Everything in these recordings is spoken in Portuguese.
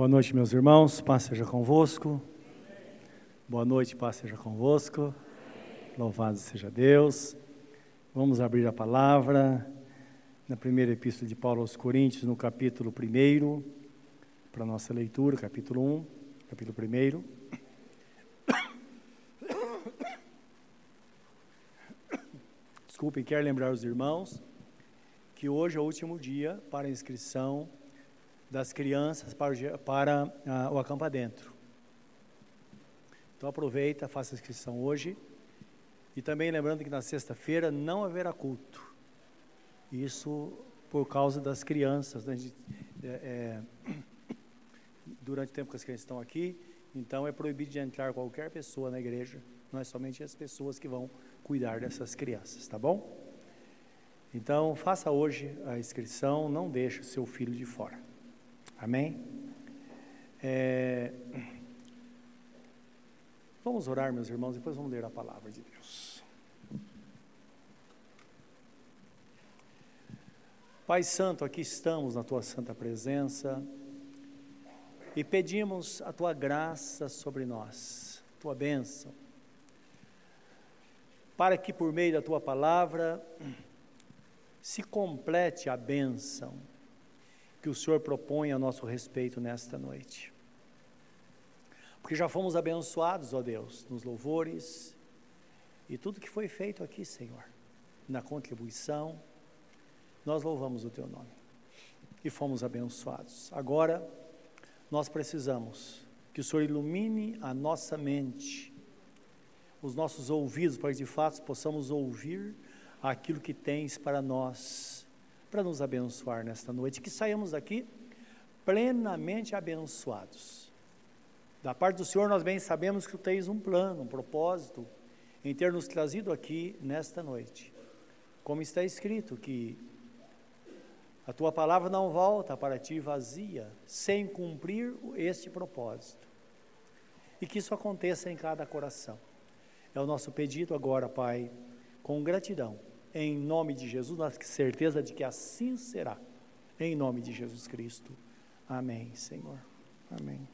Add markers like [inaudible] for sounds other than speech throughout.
Boa noite, meus irmãos. Paz seja convosco. Boa noite, paz seja convosco. Louvado seja Deus. Vamos abrir a palavra na primeira epístola de Paulo aos Coríntios, no capítulo 1, para nossa leitura, capítulo 1, capítulo 1. Desculpem, quero lembrar os irmãos que hoje é o último dia para inscrição das crianças para, para uh, o acampa dentro. Então aproveita, faça a inscrição hoje. E também lembrando que na sexta-feira não haverá culto. Isso por causa das crianças. Né? É, é, [coughs] durante o tempo que as crianças estão aqui, então é proibido de entrar qualquer pessoa na igreja. Não é somente as pessoas que vão cuidar dessas crianças, tá bom? Então faça hoje a inscrição, não deixe seu filho de fora. Amém? É... Vamos orar, meus irmãos, depois vamos ler a palavra de Deus. Pai Santo, aqui estamos na tua santa presença e pedimos a tua graça sobre nós, tua bênção, para que por meio da tua palavra se complete a bênção que o Senhor propõe a nosso respeito nesta noite. Porque já fomos abençoados, ó Deus, nos louvores e tudo que foi feito aqui, Senhor, na contribuição, nós louvamos o Teu nome e fomos abençoados. Agora, nós precisamos que o Senhor ilumine a nossa mente, os nossos ouvidos, para que de fato possamos ouvir aquilo que tens para nós para nos abençoar nesta noite, que saímos daqui plenamente abençoados. Da parte do Senhor, nós bem sabemos que tu tens um plano, um propósito em ter nos trazido aqui nesta noite. Como está escrito que a tua palavra não volta para ti vazia, sem cumprir este propósito. E que isso aconteça em cada coração. É o nosso pedido agora, Pai, com gratidão em nome de Jesus, temos certeza de que assim será. Em nome de Jesus Cristo. Amém, Senhor. Amém.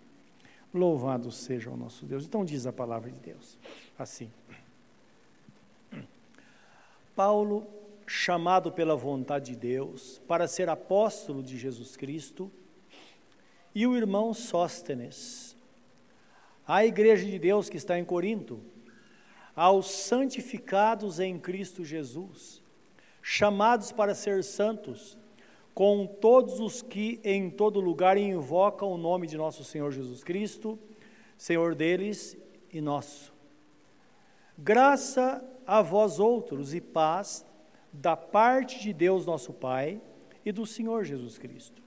Louvado seja o nosso Deus. Então diz a palavra de Deus assim. Paulo, chamado pela vontade de Deus para ser apóstolo de Jesus Cristo, e o irmão Sóstenes, a igreja de Deus que está em Corinto, aos santificados em Cristo Jesus, chamados para ser santos, com todos os que em todo lugar invocam o nome de nosso Senhor Jesus Cristo, Senhor deles e nosso. Graça a vós outros e paz da parte de Deus nosso Pai e do Senhor Jesus Cristo.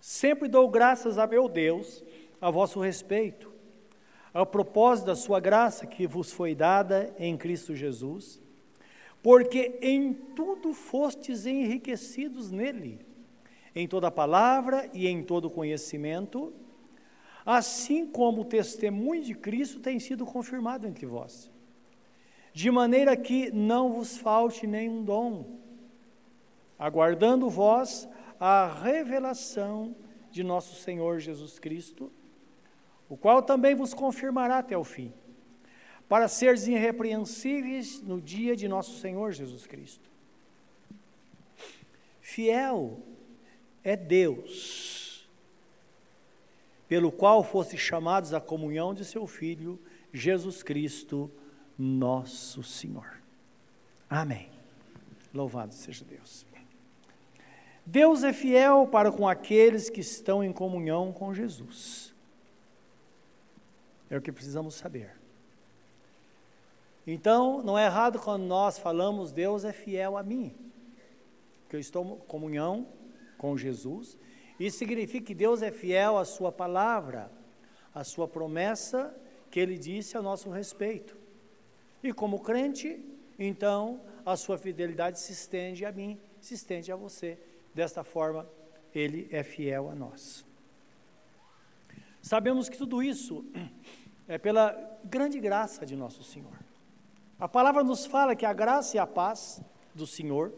Sempre dou graças a meu Deus a vosso respeito ao propósito da sua graça que vos foi dada em Cristo Jesus, porque em tudo fostes enriquecidos nele, em toda palavra e em todo conhecimento, assim como o testemunho de Cristo tem sido confirmado entre vós, de maneira que não vos falte nenhum dom, aguardando vós a revelação de nosso Senhor Jesus Cristo, o qual também vos confirmará até o fim, para seres irrepreensíveis no dia de nosso Senhor Jesus Cristo. Fiel é Deus, pelo qual foste chamados à comunhão de seu Filho, Jesus Cristo, nosso Senhor. Amém. Louvado seja Deus. Deus é fiel para com aqueles que estão em comunhão com Jesus. É o que precisamos saber. Então, não é errado quando nós falamos Deus é fiel a mim, que eu estou em comunhão com Jesus. Isso significa que Deus é fiel à sua palavra, à sua promessa que ele disse a nosso respeito. E como crente, então, a sua fidelidade se estende a mim, se estende a você. Desta forma, ele é fiel a nós. Sabemos que tudo isso é pela grande graça de nosso Senhor. A palavra nos fala que a graça e a paz do Senhor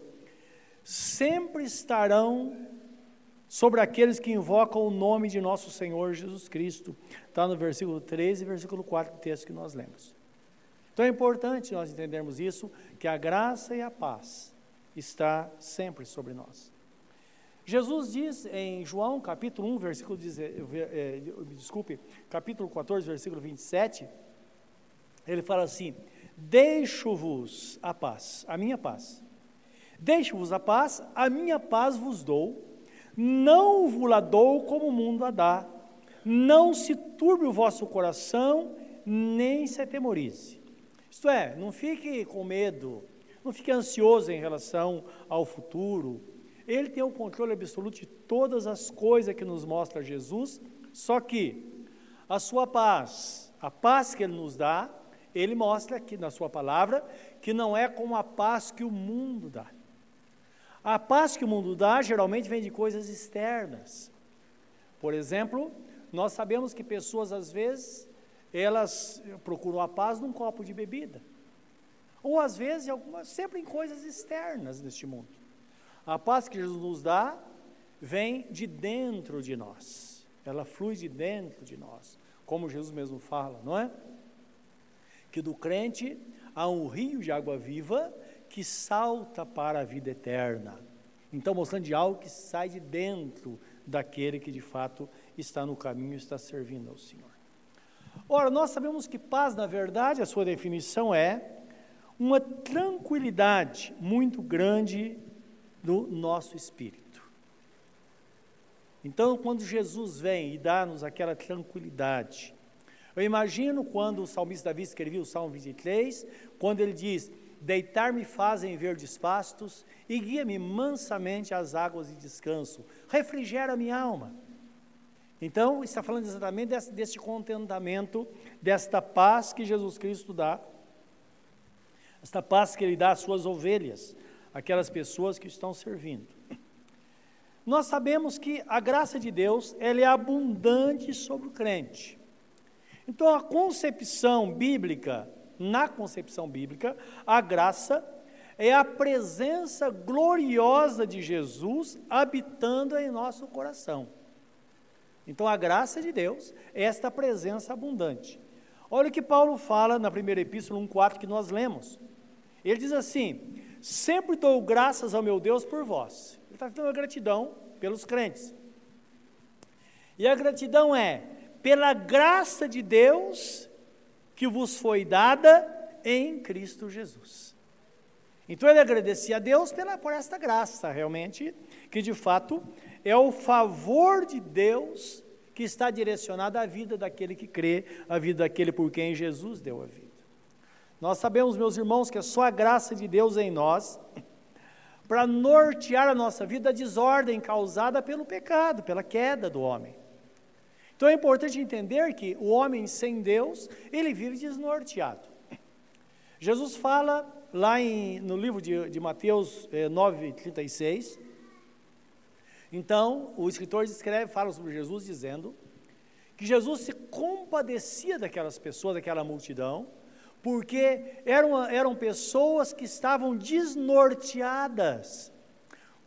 sempre estarão sobre aqueles que invocam o nome de nosso Senhor Jesus Cristo. Está no versículo 13 e versículo 4 do texto que nós lemos. Então é importante nós entendermos isso, que a graça e a paz está sempre sobre nós. Jesus diz em João capítulo 1, versículo, é, desculpe, capítulo 14, versículo 27, ele fala assim, deixo-vos a paz, a minha paz. Deixo-vos a paz, a minha paz vos dou, não vos la dou como o mundo a dá. Não se turbe o vosso coração, nem se atemorize. Isto é, não fique com medo, não fique ansioso em relação ao futuro. Ele tem o controle absoluto de todas as coisas que nos mostra Jesus, só que a sua paz, a paz que ele nos dá, ele mostra aqui na sua palavra que não é como a paz que o mundo dá. A paz que o mundo dá geralmente vem de coisas externas. Por exemplo, nós sabemos que pessoas às vezes elas procuram a paz num copo de bebida. Ou às vezes algumas, sempre em coisas externas neste mundo. A paz que Jesus nos dá vem de dentro de nós. Ela flui de dentro de nós, como Jesus mesmo fala, não é? Que do crente há um rio de água viva que salta para a vida eterna. Então, mostrando de algo que sai de dentro daquele que de fato está no caminho, está servindo ao Senhor. Ora, nós sabemos que paz, na verdade, a sua definição é uma tranquilidade muito grande do nosso espírito. Então, quando Jesus vem e dá-nos aquela tranquilidade, eu imagino quando o salmista Davi escrevia o Salmo 23, quando ele diz: Deitar-me fazem verdes pastos e guia-me mansamente às águas de descanso. Refrigera minha alma. Então, está falando exatamente desse, desse contentamento, desta paz que Jesus Cristo dá, esta paz que Ele dá às suas ovelhas, aquelas pessoas que estão servindo. Nós sabemos que a graça de Deus ela é abundante sobre o crente. Então, a concepção bíblica na concepção bíblica, a graça é a presença gloriosa de Jesus habitando em nosso coração. Então, a graça de Deus é esta presença abundante. Olha o que Paulo fala na primeira epístola 1,4 que nós lemos. Ele diz assim: Sempre dou graças ao meu Deus por vós. Ele está dando gratidão pelos crentes. E a gratidão é pela graça de Deus que vos foi dada em Cristo Jesus. Então ele agradecia a Deus pela, por esta graça, realmente, que de fato é o favor de Deus que está direcionado à vida daquele que crê, à vida daquele por quem Jesus deu a vida. Nós sabemos, meus irmãos, que é só a graça de Deus em nós para nortear a nossa vida a desordem causada pelo pecado, pela queda do homem. Então é importante entender que o homem sem Deus, ele vive desnorteado. Jesus fala lá em, no livro de, de Mateus é, 9, 36. Então, o escritor escreve, fala sobre Jesus, dizendo que Jesus se compadecia daquelas pessoas, daquela multidão, porque eram, eram pessoas que estavam desnorteadas,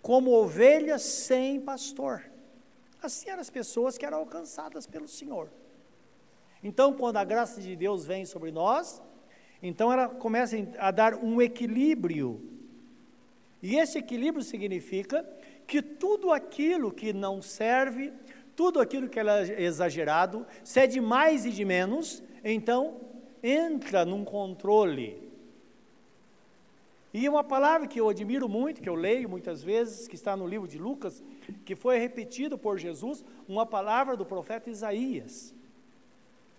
como ovelhas sem pastor. Assim eram as pessoas que eram alcançadas pelo Senhor. Então, quando a graça de Deus vem sobre nós, então ela começa a dar um equilíbrio. E esse equilíbrio significa que tudo aquilo que não serve, tudo aquilo que é exagerado, se é de mais e de menos, então entra num controle e uma palavra que eu admiro muito, que eu leio muitas vezes, que está no livro de Lucas, que foi repetido por Jesus, uma palavra do profeta Isaías.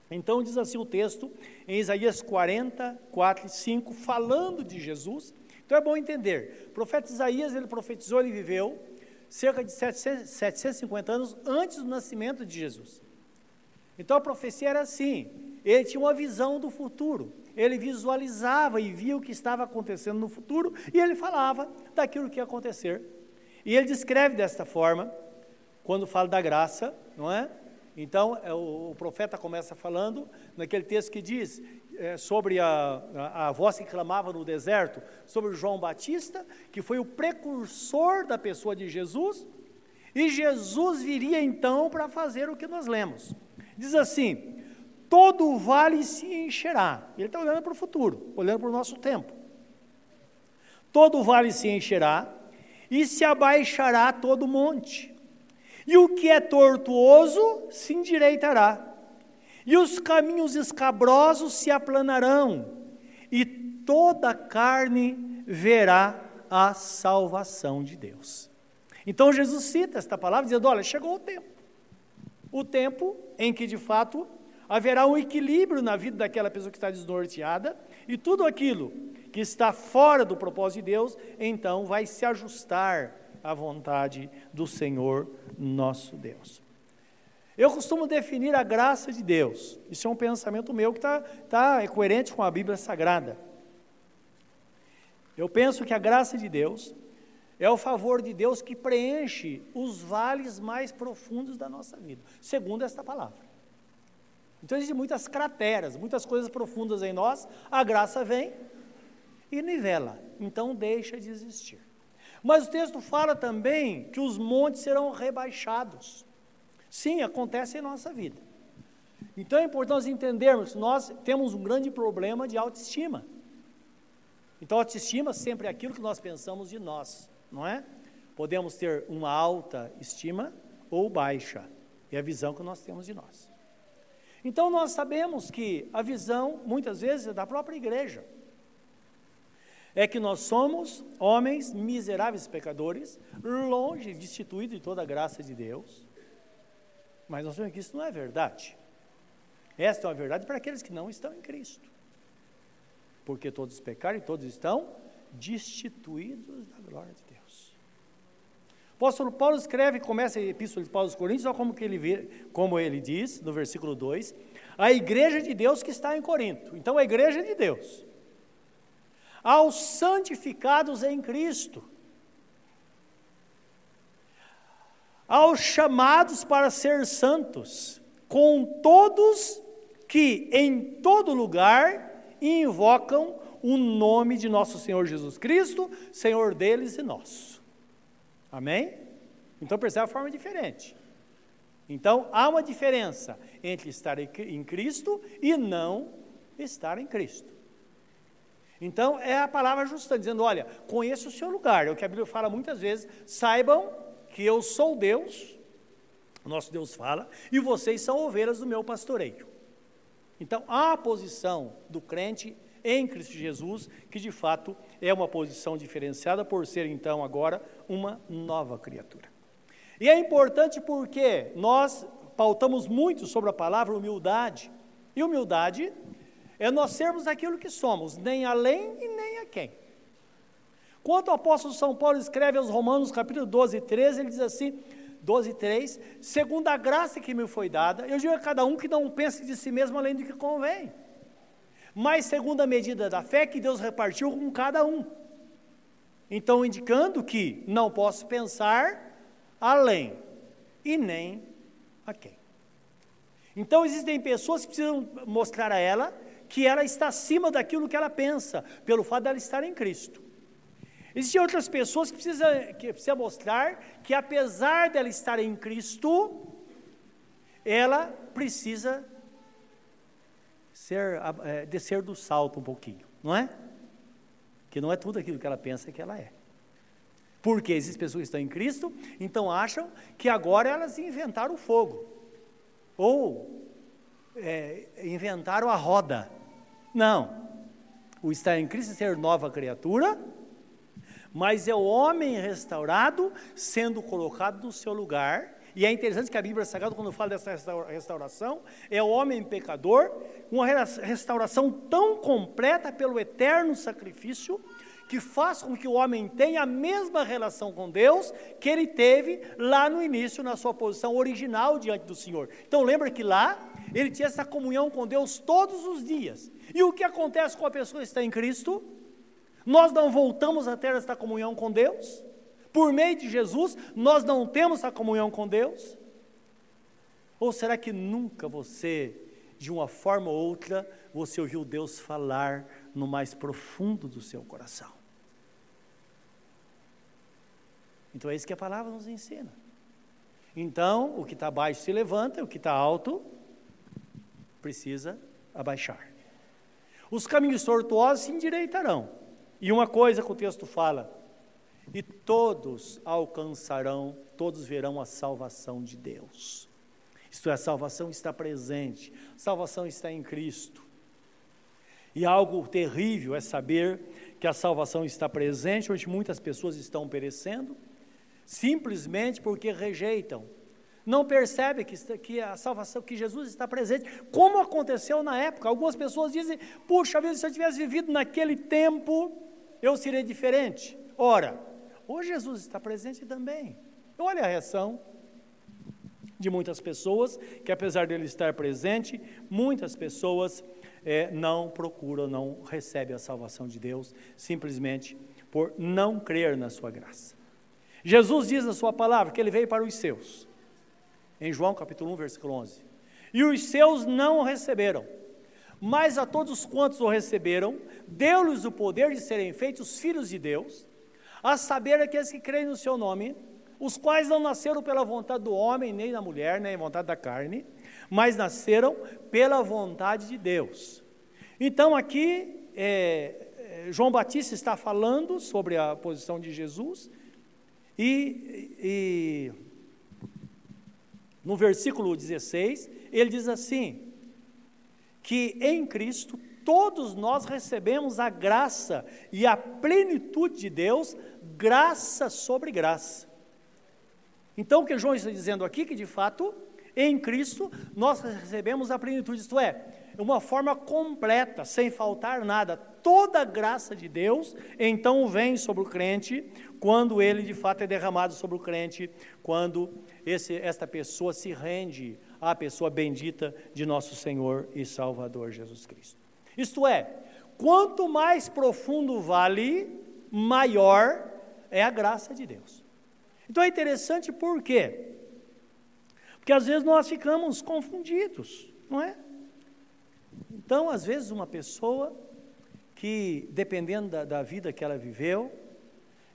Então diz assim o texto, em Isaías 40, 4 e 5, falando de Jesus. Então é bom entender, o profeta Isaías, ele profetizou, ele viveu cerca de 700, 750 anos antes do nascimento de Jesus. Então a profecia era assim, ele tinha uma visão do futuro ele visualizava e via o que estava acontecendo no futuro e ele falava daquilo que ia acontecer. E ele descreve desta forma, quando fala da graça, não é? Então, é, o, o profeta começa falando naquele texto que diz é, sobre a, a, a, voz que clamava no deserto, sobre João Batista, que foi o precursor da pessoa de Jesus. E Jesus viria então para fazer o que nós lemos. Diz assim: todo o vale se encherá. Ele está olhando para o futuro, olhando para o nosso tempo. Todo o vale se encherá, e se abaixará todo monte. E o que é tortuoso se endireitará, e os caminhos escabrosos se aplanarão, e toda carne verá a salvação de Deus. Então Jesus cita esta palavra dizendo: olha, chegou o tempo. O tempo em que de fato haverá um equilíbrio na vida daquela pessoa que está desnorteada e tudo aquilo que está fora do propósito de Deus, então vai se ajustar à vontade do Senhor nosso Deus. Eu costumo definir a graça de Deus, isso é um pensamento meu que está tá, é coerente com a Bíblia Sagrada. Eu penso que a graça de Deus é o favor de Deus que preenche os vales mais profundos da nossa vida, segundo esta palavra. Então existem muitas crateras, muitas coisas profundas em nós, a graça vem e nivela, então deixa de existir. Mas o texto fala também que os montes serão rebaixados. Sim, acontece em nossa vida. Então é importante entendermos nós temos um grande problema de autoestima. Então, autoestima sempre é aquilo que nós pensamos de nós, não é? Podemos ter uma alta estima ou baixa, é a visão que nós temos de nós. Então, nós sabemos que a visão, muitas vezes, é da própria igreja. É que nós somos homens miseráveis pecadores, longe, destituídos de toda a graça de Deus. Mas nós sabemos que isso não é verdade. Esta é uma verdade para aqueles que não estão em Cristo porque todos pecaram e todos estão destituídos da glória de apóstolo Paulo escreve, começa a epístola de Paulo aos Coríntios, olha como, que ele, como ele diz, no versículo 2, a igreja de Deus que está em Corinto. Então, a igreja de Deus. Aos santificados em Cristo. Aos chamados para ser santos, com todos que em todo lugar invocam o nome de nosso Senhor Jesus Cristo, Senhor deles e nosso. Amém? Então percebe a forma diferente. Então há uma diferença entre estar em Cristo e não estar em Cristo. Então é a palavra justa, dizendo: olha, conheça o seu lugar. É o que a Bíblia fala muitas vezes. Saibam que eu sou Deus, nosso Deus fala, e vocês são ovelhas do meu pastoreio. Então, a posição do crente em Cristo Jesus, que de fato é uma posição diferenciada por ser então agora uma nova criatura. E é importante porque nós pautamos muito sobre a palavra humildade. E humildade é nós sermos aquilo que somos, nem além e nem a quem. Quanto o apóstolo São Paulo escreve aos Romanos, capítulo 12 e 13, ele diz assim: 12, 3, segundo a graça que me foi dada, eu digo a cada um que não pense de si mesmo além do que convém, mas segundo a medida da fé que Deus repartiu com cada um. Então, indicando que não posso pensar além e nem a quem. Então, existem pessoas que precisam mostrar a ela que ela está acima daquilo que ela pensa, pelo fato dela estar em Cristo. Existem outras pessoas que precisam, que precisam mostrar que, apesar dela estar em Cristo, ela precisa ser, é, descer do salto um pouquinho, não é? Que não é tudo aquilo que ela pensa que ela é. Porque existem pessoas que estão em Cristo, então acham que agora elas inventaram o fogo. Ou é, inventaram a roda. Não. O estar em Cristo é ser nova criatura mas é o homem restaurado sendo colocado no seu lugar. E é interessante que a Bíblia Sagrada, quando fala dessa restauração, é o homem pecador, uma restauração tão completa pelo eterno sacrifício, que faz com que o homem tenha a mesma relação com Deus que ele teve lá no início, na sua posição original diante do Senhor. Então lembra que lá ele tinha essa comunhão com Deus todos os dias. E o que acontece com a pessoa que está em Cristo? Nós não voltamos a ter esta comunhão com Deus? Por meio de Jesus, nós não temos a comunhão com Deus? Ou será que nunca você, de uma forma ou outra, você ouviu Deus falar no mais profundo do seu coração? Então é isso que a palavra nos ensina. Então, o que está baixo se levanta, o que está alto precisa abaixar. Os caminhos tortuosos se endireitarão. E uma coisa que o texto fala: e todos alcançarão, todos verão a salvação de Deus. Isto é, a salvação está presente, a salvação está em Cristo. E algo terrível é saber que a salvação está presente, onde muitas pessoas estão perecendo, simplesmente porque rejeitam. Não percebe que, que a salvação, que Jesus está presente, como aconteceu na época. Algumas pessoas dizem, puxa vida, se eu tivesse vivido naquele tempo, eu seria diferente. Ora, hoje Jesus está presente também. Olha a reação de muitas pessoas, que apesar dele estar presente, muitas pessoas é, não procuram, não recebem a salvação de Deus, simplesmente por não crer na sua graça. Jesus diz na sua palavra que ele veio para os seus, em João capítulo 1, versículo 11. E os seus não o receberam, mas a todos quantos o receberam, deu-lhes o poder de serem feitos filhos de Deus, a saber aqueles que creem no seu nome, os quais não nasceram pela vontade do homem, nem da mulher, nem vontade da carne, mas nasceram pela vontade de Deus. Então aqui é, é, João Batista está falando sobre a posição de Jesus e, e no versículo 16 ele diz assim que em Cristo todos nós recebemos a graça e a plenitude de Deus, graça sobre graça. Então o que João está dizendo aqui que de fato em Cristo, nós recebemos a plenitude, isto é, uma forma completa, sem faltar nada. Toda a graça de Deus, então, vem sobre o crente, quando ele de fato é derramado sobre o crente, quando esse, esta pessoa se rende à pessoa bendita de nosso Senhor e Salvador Jesus Cristo. Isto é, quanto mais profundo o vale, maior é a graça de Deus. Então é interessante por quê? Porque às vezes nós ficamos confundidos, não é? Então, às vezes, uma pessoa que, dependendo da, da vida que ela viveu,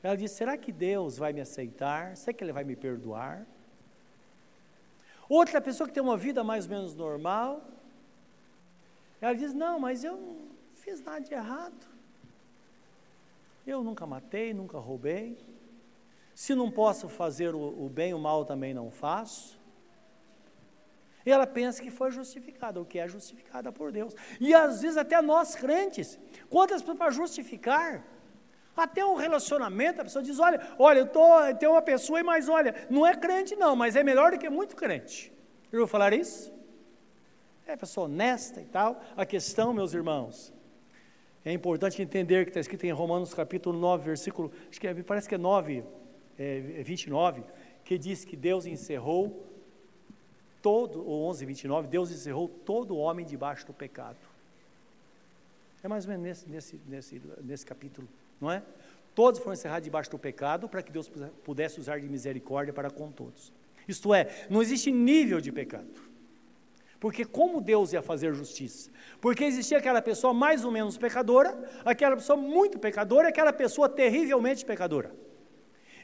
ela diz: será que Deus vai me aceitar? Será que Ele vai me perdoar? Outra pessoa que tem uma vida mais ou menos normal, ela diz: não, mas eu não fiz nada de errado. Eu nunca matei, nunca roubei. Se não posso fazer o, o bem, o mal também não faço. E ela pensa que foi justificada, o que é justificada por Deus. E às vezes até nós crentes, quantas pessoas para justificar? Até um relacionamento, a pessoa diz: olha, olha, eu tô, tenho uma pessoa, mas olha, não é crente não, mas é melhor do que muito crente. Eu vou falar isso? É pessoa honesta e tal. A questão, meus irmãos, é importante entender que está escrito em Romanos capítulo 9, versículo, acho que é, parece que é 9, é, 29, que diz que Deus encerrou todo, o 11, 29, Deus encerrou todo homem debaixo do pecado. É mais ou menos nesse, nesse, nesse, nesse capítulo, não é? Todos foram encerrados debaixo do pecado para que Deus pudesse usar de misericórdia para com todos. Isto é, não existe nível de pecado. Porque como Deus ia fazer justiça? Porque existia aquela pessoa mais ou menos pecadora, aquela pessoa muito pecadora e aquela pessoa terrivelmente pecadora.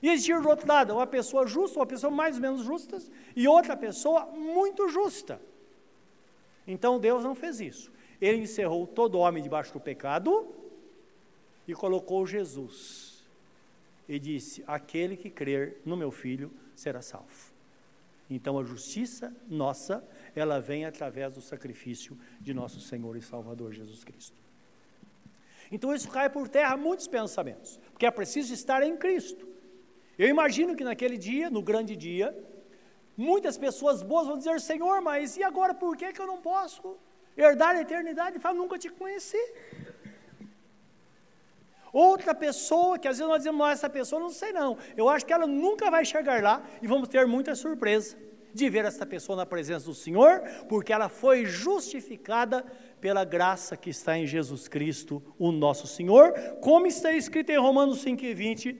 E existia do outro lado uma pessoa justa, uma pessoa mais ou menos justa, e outra pessoa muito justa. Então Deus não fez isso. Ele encerrou todo homem debaixo do pecado e colocou Jesus. E disse: Aquele que crer no meu filho será salvo. Então a justiça nossa, ela vem através do sacrifício de nosso Senhor e Salvador Jesus Cristo. Então isso cai por terra muitos pensamentos, porque é preciso estar em Cristo. Eu imagino que naquele dia, no grande dia, muitas pessoas boas vão dizer: Senhor, mas e agora por que, que eu não posso herdar a eternidade? Fala, nunca te conheci. Outra pessoa, que às vezes nós dizemos, essa pessoa não sei não. Eu acho que ela nunca vai chegar lá e vamos ter muita surpresa de ver essa pessoa na presença do Senhor, porque ela foi justificada pela graça que está em Jesus Cristo, o nosso Senhor, como está escrito em Romanos 5,20,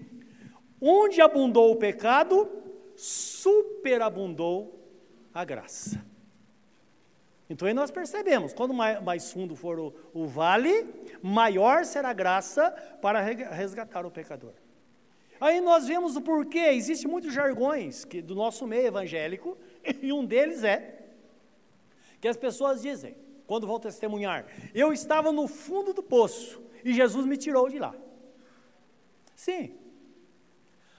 Onde abundou o pecado, superabundou a graça. Então aí nós percebemos, quando mais fundo for o, o, vale, maior será a graça para resgatar o pecador. Aí nós vemos o porquê, existem muitos jargões que, do nosso meio evangélico, [laughs] e um deles é que as pessoas dizem, quando vão testemunhar, eu estava no fundo do poço e Jesus me tirou de lá. Sim.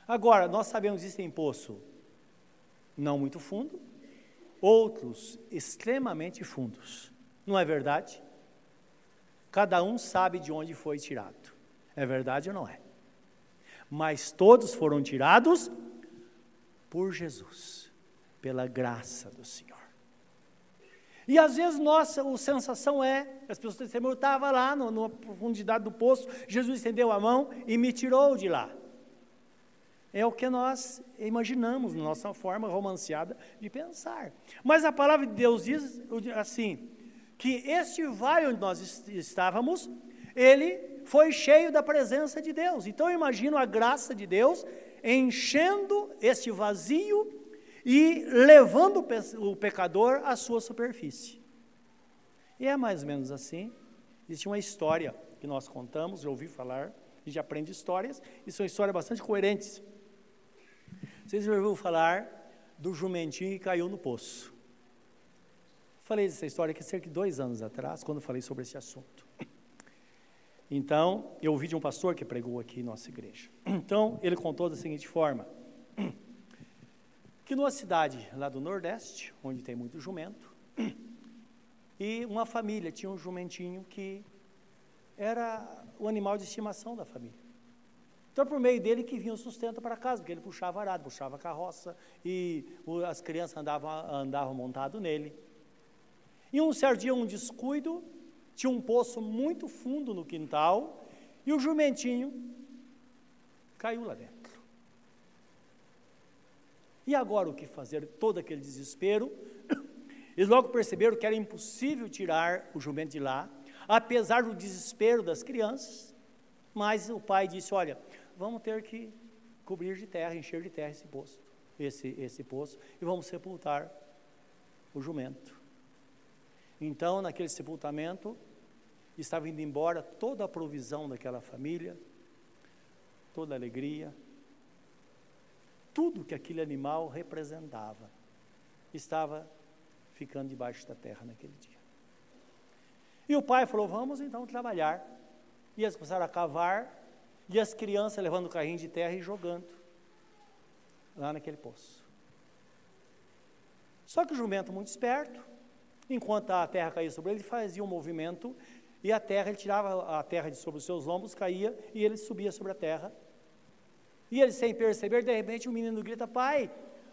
Agora, nós sabemos que existem poço não muito fundo, outros extremamente fundos. Não é verdade? Cada um sabe de onde foi tirado. É verdade ou não é? Mas todos foram tirados por Jesus, pela graça do Senhor. E às vezes nossa a sensação é, as pessoas testemunham, eu estava lá no, na profundidade do poço, Jesus estendeu a mão e me tirou de lá. É o que nós imaginamos, na nossa forma romanceada de pensar. Mas a palavra de Deus diz assim: que este vale onde nós estávamos, ele foi cheio da presença de Deus. Então eu imagino a graça de Deus enchendo este vazio e levando o pecador à sua superfície. E é mais ou menos assim. Existe uma história que nós contamos, eu ouvi falar, a gente aprende histórias, e são histórias bastante coerentes. Vocês já ouviram falar do jumentinho que caiu no poço? Falei dessa história aqui cerca de dois anos atrás, quando falei sobre esse assunto. Então, eu ouvi de um pastor que pregou aqui em nossa igreja. [clears throat] Então, ele contou da seguinte forma: [clears throat] que numa cidade lá do Nordeste, onde tem muito jumento, [clears throat] e uma família tinha um jumentinho que era o animal de estimação da família. Então, por meio dele que vinha o sustento para casa, porque ele puxava arado, puxava carroça, e as crianças andavam, andavam montado nele. E um certo dia, um descuido, tinha um poço muito fundo no quintal, e o jumentinho caiu lá dentro. E agora o que fazer? Todo aquele desespero. [coughs] Eles logo perceberam que era impossível tirar o jumento de lá, apesar do desespero das crianças. Mas o pai disse: Olha, vamos ter que cobrir de terra, encher de terra esse poço, esse, esse poço, e vamos sepultar o jumento. Então, naquele sepultamento, estava indo embora toda a provisão daquela família, toda a alegria, tudo que aquele animal representava, estava ficando debaixo da terra naquele dia. E o pai falou: Vamos então trabalhar. E eles começaram a cavar e as crianças levando o carrinho de terra e jogando lá naquele poço. Só que o jumento, muito esperto, enquanto a terra caía sobre ele, fazia um movimento e a terra, ele tirava a terra de sobre os seus lombos, caía e ele subia sobre a terra. E ele, sem perceber, de repente o menino grita: Pai,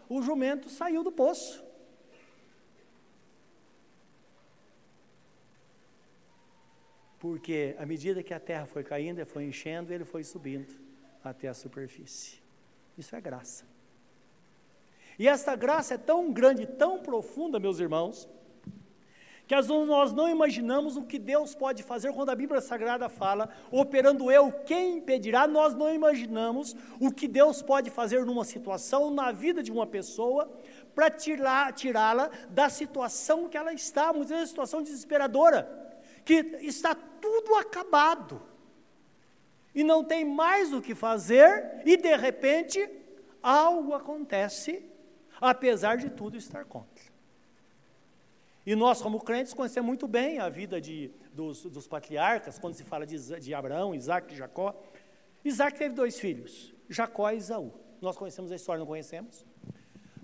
o jumento saiu do poço. porque à medida que a terra foi caindo, foi enchendo, ele foi subindo até a superfície. Isso é graça. E essa graça é tão grande, tão profunda, meus irmãos, que às vezes nós não imaginamos o que Deus pode fazer quando a Bíblia Sagrada fala, operando eu, quem impedirá? Nós não imaginamos o que Deus pode fazer numa situação, na vida de uma pessoa, para tirá-la da situação que ela está, muitas vezes situação desesperadora que está tudo acabado e não tem mais o que fazer, e de repente algo acontece, apesar de tudo estar contra. E nós, como crentes, conhecemos muito bem a vida de, dos, dos, patriarcas, quando se fala de, de Abraão, Isaac e Jacó. Isaac teve dois filhos, Jacó e Isaú. Nós conhecemos a história, não conhecemos?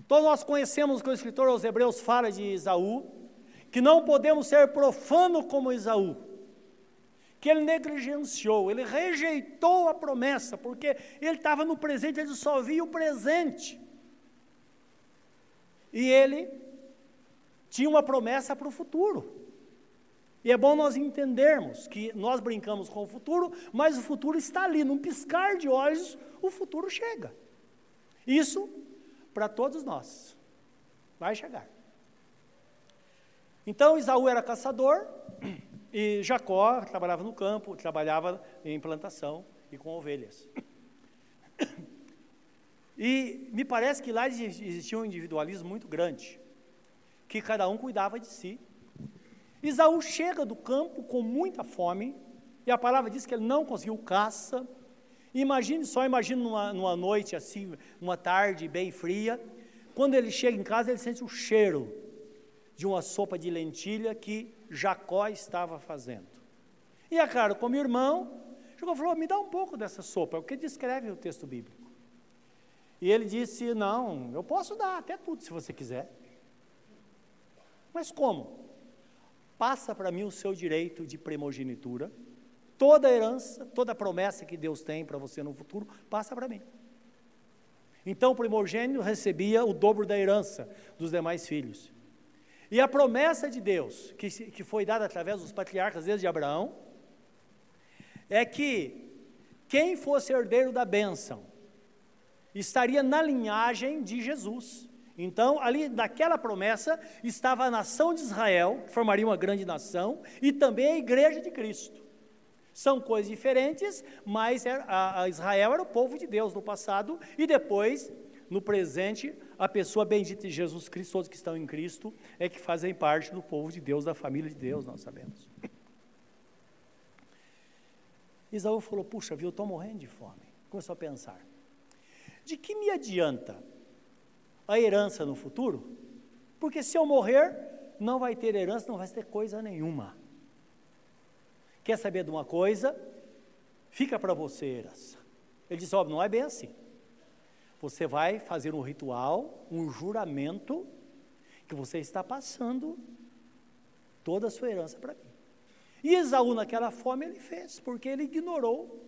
Todos nós conhecemos que o escritor aos Hebreus fala de Isaú, que não podemos ser profano como Esaú, que ele negligenciou, ele rejeitou a promessa, porque ele estava no presente, ele só via o presente. E ele tinha uma promessa para o futuro. E é bom nós entendermos que nós brincamos com o futuro, mas o futuro está ali, num piscar de olhos, o futuro chega. Isso para todos nós. Vai chegar. Então Isaú era caçador [clears throat] e Jacó trabalhava no campo, trabalhava em plantação e com ovelhas. [clears throat] E me parece que lá existia um individualismo muito grande, que cada um cuidava de si. Isaú chega do campo com muita fome, e a palavra diz que ele não conseguiu caça, Imagine só, imagine numa, numa noite assim, uma tarde bem fria, quando ele chega em casa, ele sente o cheiro de uma sopa de lentilha que Jacó estava fazendo. E é claro, como irmão, Jacó falou: me dá um pouco dessa sopa, é o que descreve o texto bíblico. E ele disse: não, eu posso dar até tudo se você quiser. Mas como? Passa para mim o seu direito de primogenitura Toda a herança, toda a promessa que Deus tem para você no futuro, passa para mim. Então o primogênito recebia o dobro da herança dos demais filhos. E a promessa de Deus, que, que foi dada através dos patriarcas desde Abraão, é que quem fosse herdeiro da bênção estaria na linhagem de Jesus. Então, ali naquela promessa estava a nação de Israel, que formaria uma grande nação, e também a igreja de Cristo. São coisas diferentes, mas a, Israel era o povo de Deus no passado e depois, no presente, a pessoa bendita de Jesus Cristo, todos que estão em Cristo, é que fazem parte do povo de Deus, da família de Deus, nós sabemos. Isaú falou: Puxa, viu, eu estou morrendo de fome. Começou a pensar: de que me adianta a herança no futuro? Porque se eu morrer, não vai ter herança, não vai ter coisa nenhuma. Quer saber de uma coisa? Fica para você herança. Ele disse: Ó, não é bem assim. Você vai fazer um ritual, um juramento, que você está passando toda a sua herança para mim. E Esaú, naquela fome, ele fez, porque ele ignorou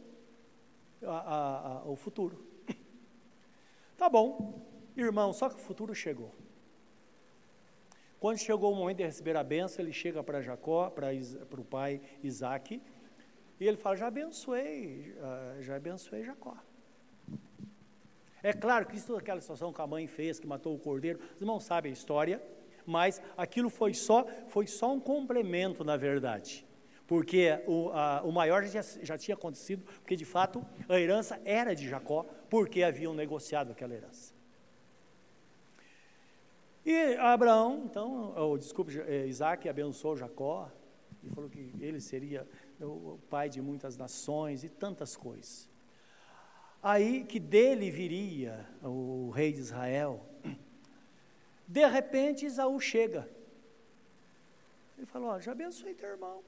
a, a, a, o futuro. [laughs] Tá bom, irmão, só que o futuro chegou. Quando chegou o momento de receber a benção, ele chega para Jacó, para o pai Isaac, e ele fala: Já abençoei, ah, já abençoei Jacó. É claro que isso aquela situação que a mãe fez, que matou o cordeiro, os irmãos sabem a história, mas aquilo foi só, foi só um complemento, na verdade. Porque o, a, o maior já, já tinha acontecido, porque de fato a herança era de Jacó, porque haviam negociado aquela herança. E Abraão, então, ou, desculpe, é, Isaac abençoou Jacó e falou que ele seria o pai de muitas nações e tantas coisas. Aí que dele viria o rei de Israel. De repente, Isaú chega. Ele falou: ó, já abençoei teu irmão.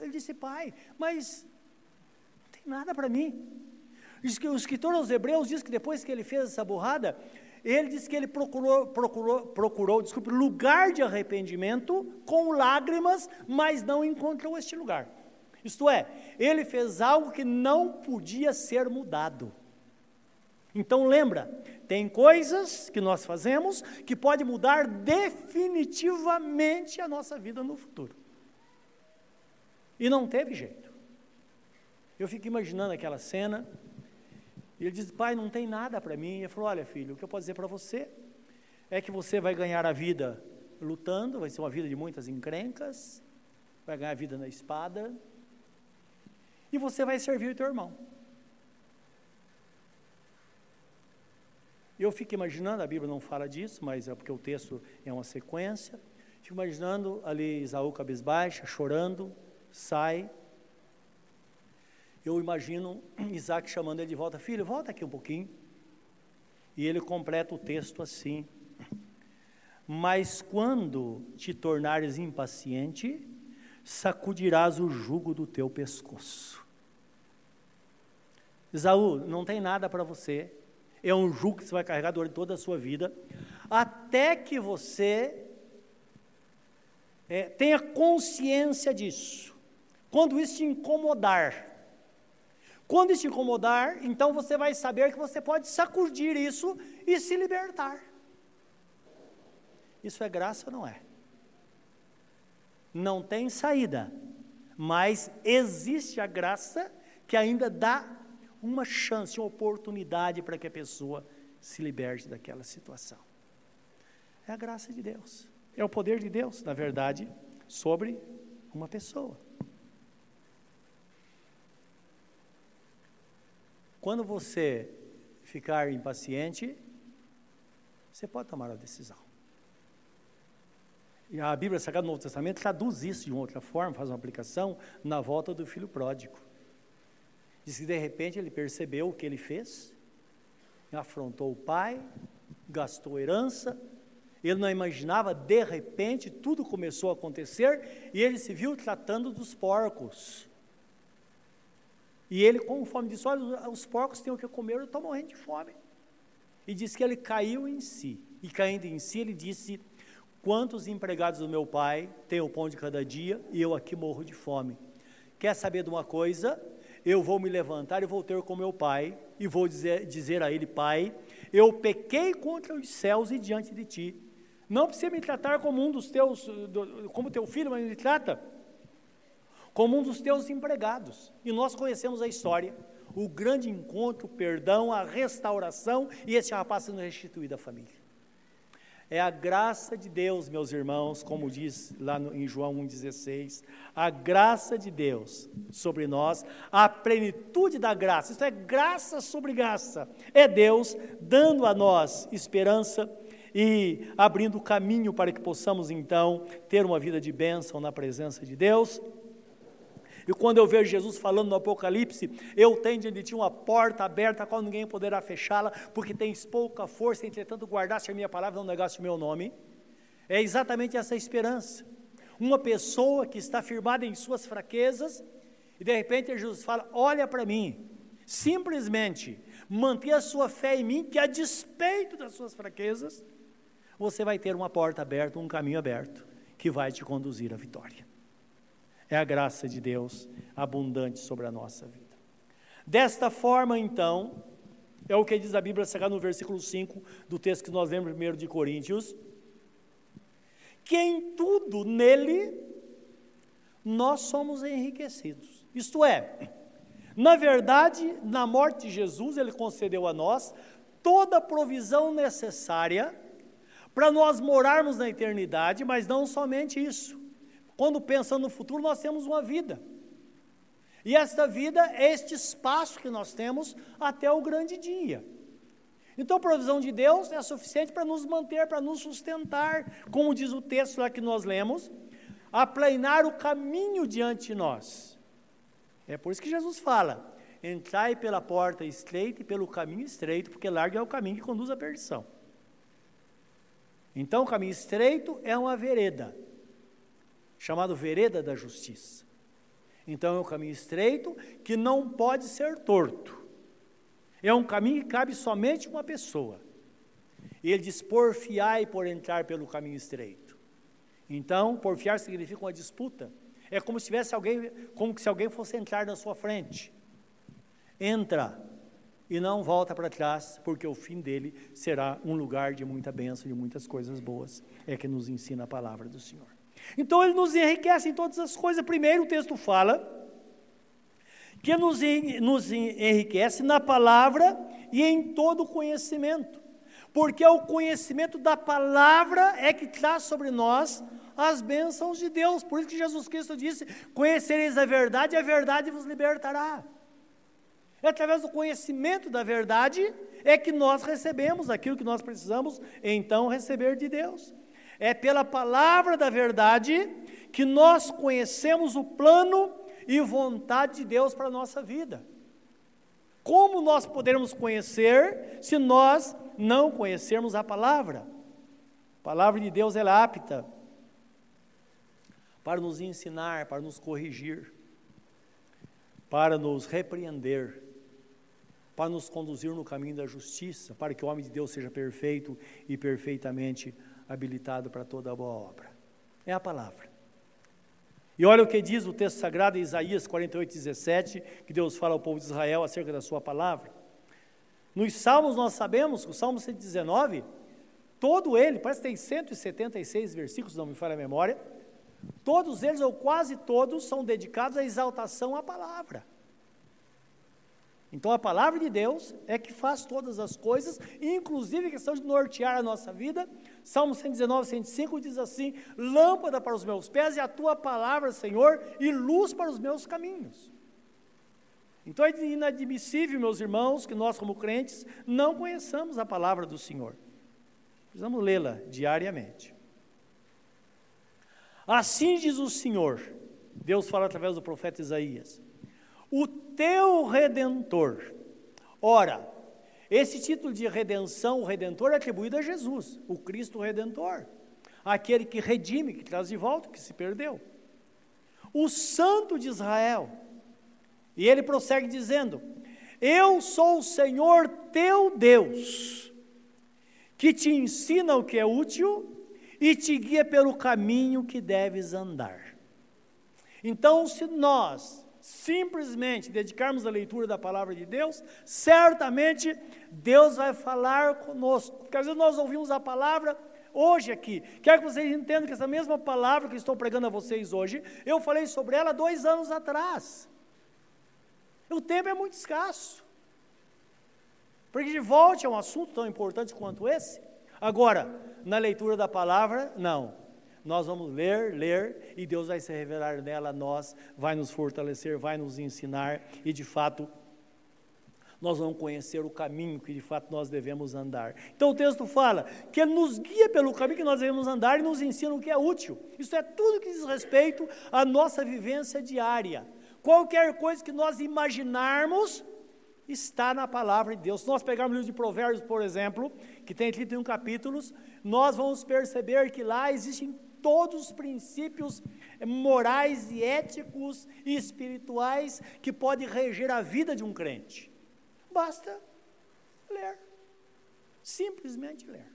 Ele disse: pai, mas não tem nada para mim. Diz que o escritor aos Hebreus diz que depois que ele fez essa burrada, ele diz que ele procurou, procurou, procurou, desculpe, lugar de arrependimento com lágrimas, mas não encontrou este lugar. Isto é, ele fez algo que não podia ser mudado. Então lembra, tem coisas que nós fazemos que pode mudar definitivamente a nossa vida no futuro. E não teve jeito. Eu fico imaginando aquela cena, e ele diz: Pai, não tem nada para mim. Ele falou: Olha, filho, o que eu posso dizer para você é que você vai ganhar a vida lutando, vai ser uma vida de muitas encrencas, vai ganhar a vida na espada, e você vai servir o teu irmão. Eu fico imaginando, a Bíblia não fala disso, mas é porque o texto é uma sequência. Fico imaginando ali Isaú cabisbaixa, chorando, sai, eu imagino Isaac chamando ele de volta, filho, volta aqui um pouquinho. E ele completa o texto assim: Mas quando te tornares impaciente, sacudirás o jugo do teu pescoço. Isaú, não tem nada para você, é um jugo que você vai carregar durante toda a sua vida, até que você é, tenha consciência disso. Quando isso te incomodar, quando te incomodar, então você vai saber que você pode sacudir isso e se libertar. Isso é graça ou não é? Não tem saída, mas existe a graça que ainda dá uma chance, uma oportunidade para que a pessoa se liberte daquela situação. É a graça de Deus, é o poder de Deus, na verdade, sobre uma pessoa. Quando você ficar impaciente, você pode tomar a decisão. E a Bíblia Sagrada do Novo Testamento traduz isso de uma outra forma, faz uma aplicação na volta do filho pródigo. Diz que de repente ele percebeu o que ele fez, afrontou o pai, gastou herança, ele não imaginava, de repente, tudo começou a acontecer e ele se viu tratando dos porcos. E ele, com fome, disse: Olha, os porcos têm o que comer, eu estou morrendo de fome. E disse que ele caiu em si. E caindo em si, ele disse: Quantos empregados do meu pai têm o pão de cada dia e eu aqui morro de fome? Quer saber de uma coisa? Eu vou me levantar e vou ter com meu pai e vou dizer, dizer a ele: Pai, eu pequei contra os céus e diante de ti. Não precisa me tratar como um dos teus, como teu filho, mas me trata como um dos teus empregados. E nós conhecemos a história, o grande encontro, o perdão, a restauração, e esse rapaz sendo restituído à família. É a graça de Deus, meus irmãos, como diz lá no, em João 1,16, a graça de Deus sobre nós, a plenitude da graça, isso é graça sobre graça, é Deus dando a nós esperança e abrindo caminho para que possamos então ter uma vida de bênção na presença de Deus e quando eu vejo Jesus falando no Apocalipse, eu tenho diante de ti uma porta aberta, a qual ninguém poderá fechá-la, porque tens pouca força, entretanto guardaste a minha palavra, não negaste o meu nome. É exatamente essa esperança. Uma pessoa que está firmada em suas fraquezas, e de repente Jesus fala: Olha para mim, simplesmente mantenha a sua fé em mim, que a despeito das suas fraquezas, você vai ter uma porta aberta, um caminho aberto, que vai te conduzir à vitória. É a graça de Deus abundante sobre a nossa vida. Desta forma, então, é o que diz a Bíblia Sagrada no versículo 5 do texto que nós lemos primeiro de Coríntios, que em tudo nele nós somos enriquecidos. Isto é, na verdade, na morte de Jesus, ele concedeu a nós toda a provisão necessária para nós morarmos na eternidade, mas não somente isso. Quando pensamos no futuro, nós temos uma vida. E esta vida é este espaço que nós temos até o grande dia. Então, a provisão de Deus é suficiente para nos manter, para nos sustentar, como diz o texto lá que nós lemos, aplanar o caminho diante de nós. É por isso que Jesus fala: entrai pela porta estreita e pelo caminho estreito, porque largo é o caminho que conduz à perdição. Então, o caminho estreito é uma vereda chamado Vereda da Justiça. Então é um caminho estreito que não pode ser torto. É um caminho que cabe somente uma pessoa. E ele diz: porfiai por entrar pelo caminho estreito. Então, porfiar significa uma disputa. É como se tivesse alguém, como se alguém fosse entrar na sua frente. Entra e não volta para trás, porque o fim dele será um lugar de muita bênção de muitas coisas boas. É que nos ensina a palavra do Senhor. Então ele nos enriquece em todas as coisas. Primeiro o texto fala que nos, nos enriquece na palavra e em todo conhecimento. Porque é o conhecimento da palavra é que traz sobre nós as bênçãos de Deus. Por isso que Jesus Cristo disse: Conhecereis a verdade, e a verdade vos libertará. É através do conhecimento da verdade é que nós recebemos aquilo que nós precisamos então receber de Deus. É pela palavra da verdade que nós conhecemos o plano e vontade de Deus para a nossa vida. Como nós poderemos conhecer se nós não conhecermos a palavra? A palavra de Deus é apta para nos ensinar, para nos corrigir, para nos repreender, para nos conduzir no caminho da justiça, para que o homem de Deus seja perfeito e perfeitamente habilitado para toda boa obra. É a palavra. E olha o que diz o texto sagrado em Isaías 48, 17, que Deus fala ao povo de Israel acerca da sua palavra. Nos Salmos nós sabemos, o Salmo 119, todo ele, parece que tem 176 versículos, não me falha a memória, todos eles, ou quase todos, são dedicados à exaltação à palavra. Então a palavra de Deus é que faz todas as coisas, inclusive a questão de nortear a nossa vida. Salmo 119, 105 diz assim: Lâmpada para os meus pés e a tua palavra, Senhor, e luz para os meus caminhos. Então é inadmissível, meus irmãos, que nós, como crentes, não conheçamos a palavra do Senhor. Precisamos lê-la diariamente. Assim diz o Senhor, Deus fala através do profeta Isaías o teu redentor. Ora, esse título de redenção, o redentor, é atribuído a Jesus, o Cristo redentor, aquele que redime, que traz de volta que se perdeu. O Santo de Israel. E ele prossegue dizendo: Eu sou o Senhor teu Deus, que te ensina o que é útil e te guia pelo caminho que deves andar. Então, se nós simplesmente dedicarmos a leitura da palavra de Deus, certamente Deus vai falar conosco. Porque às vezes nós ouvimos a palavra hoje aqui. Quero que vocês entendam que essa mesma palavra que estou pregando a vocês hoje, eu falei sobre ela dois anos atrás. O tempo é muito escasso. Porque de volta a um assunto tão importante quanto esse. Agora, na leitura da palavra, não. Nós vamos ler, ler, e Deus vai se revelar nela a nós, vai nos fortalecer, vai nos ensinar, e de fato, nós vamos conhecer o caminho que de fato nós devemos andar. Então o texto fala que Ele nos guia pelo caminho que nós devemos andar e nos ensina o que é útil. Isso é tudo que diz respeito à nossa vivência diária. Qualquer coisa que nós imaginarmos está na palavra de Deus. Se nós pegarmos o livro de Provérbios, por exemplo, que tem 31 capítulos, nós vamos perceber que lá existem todos os princípios morais e éticos e espirituais que podem reger a vida de um crente. Basta ler. Simplesmente ler.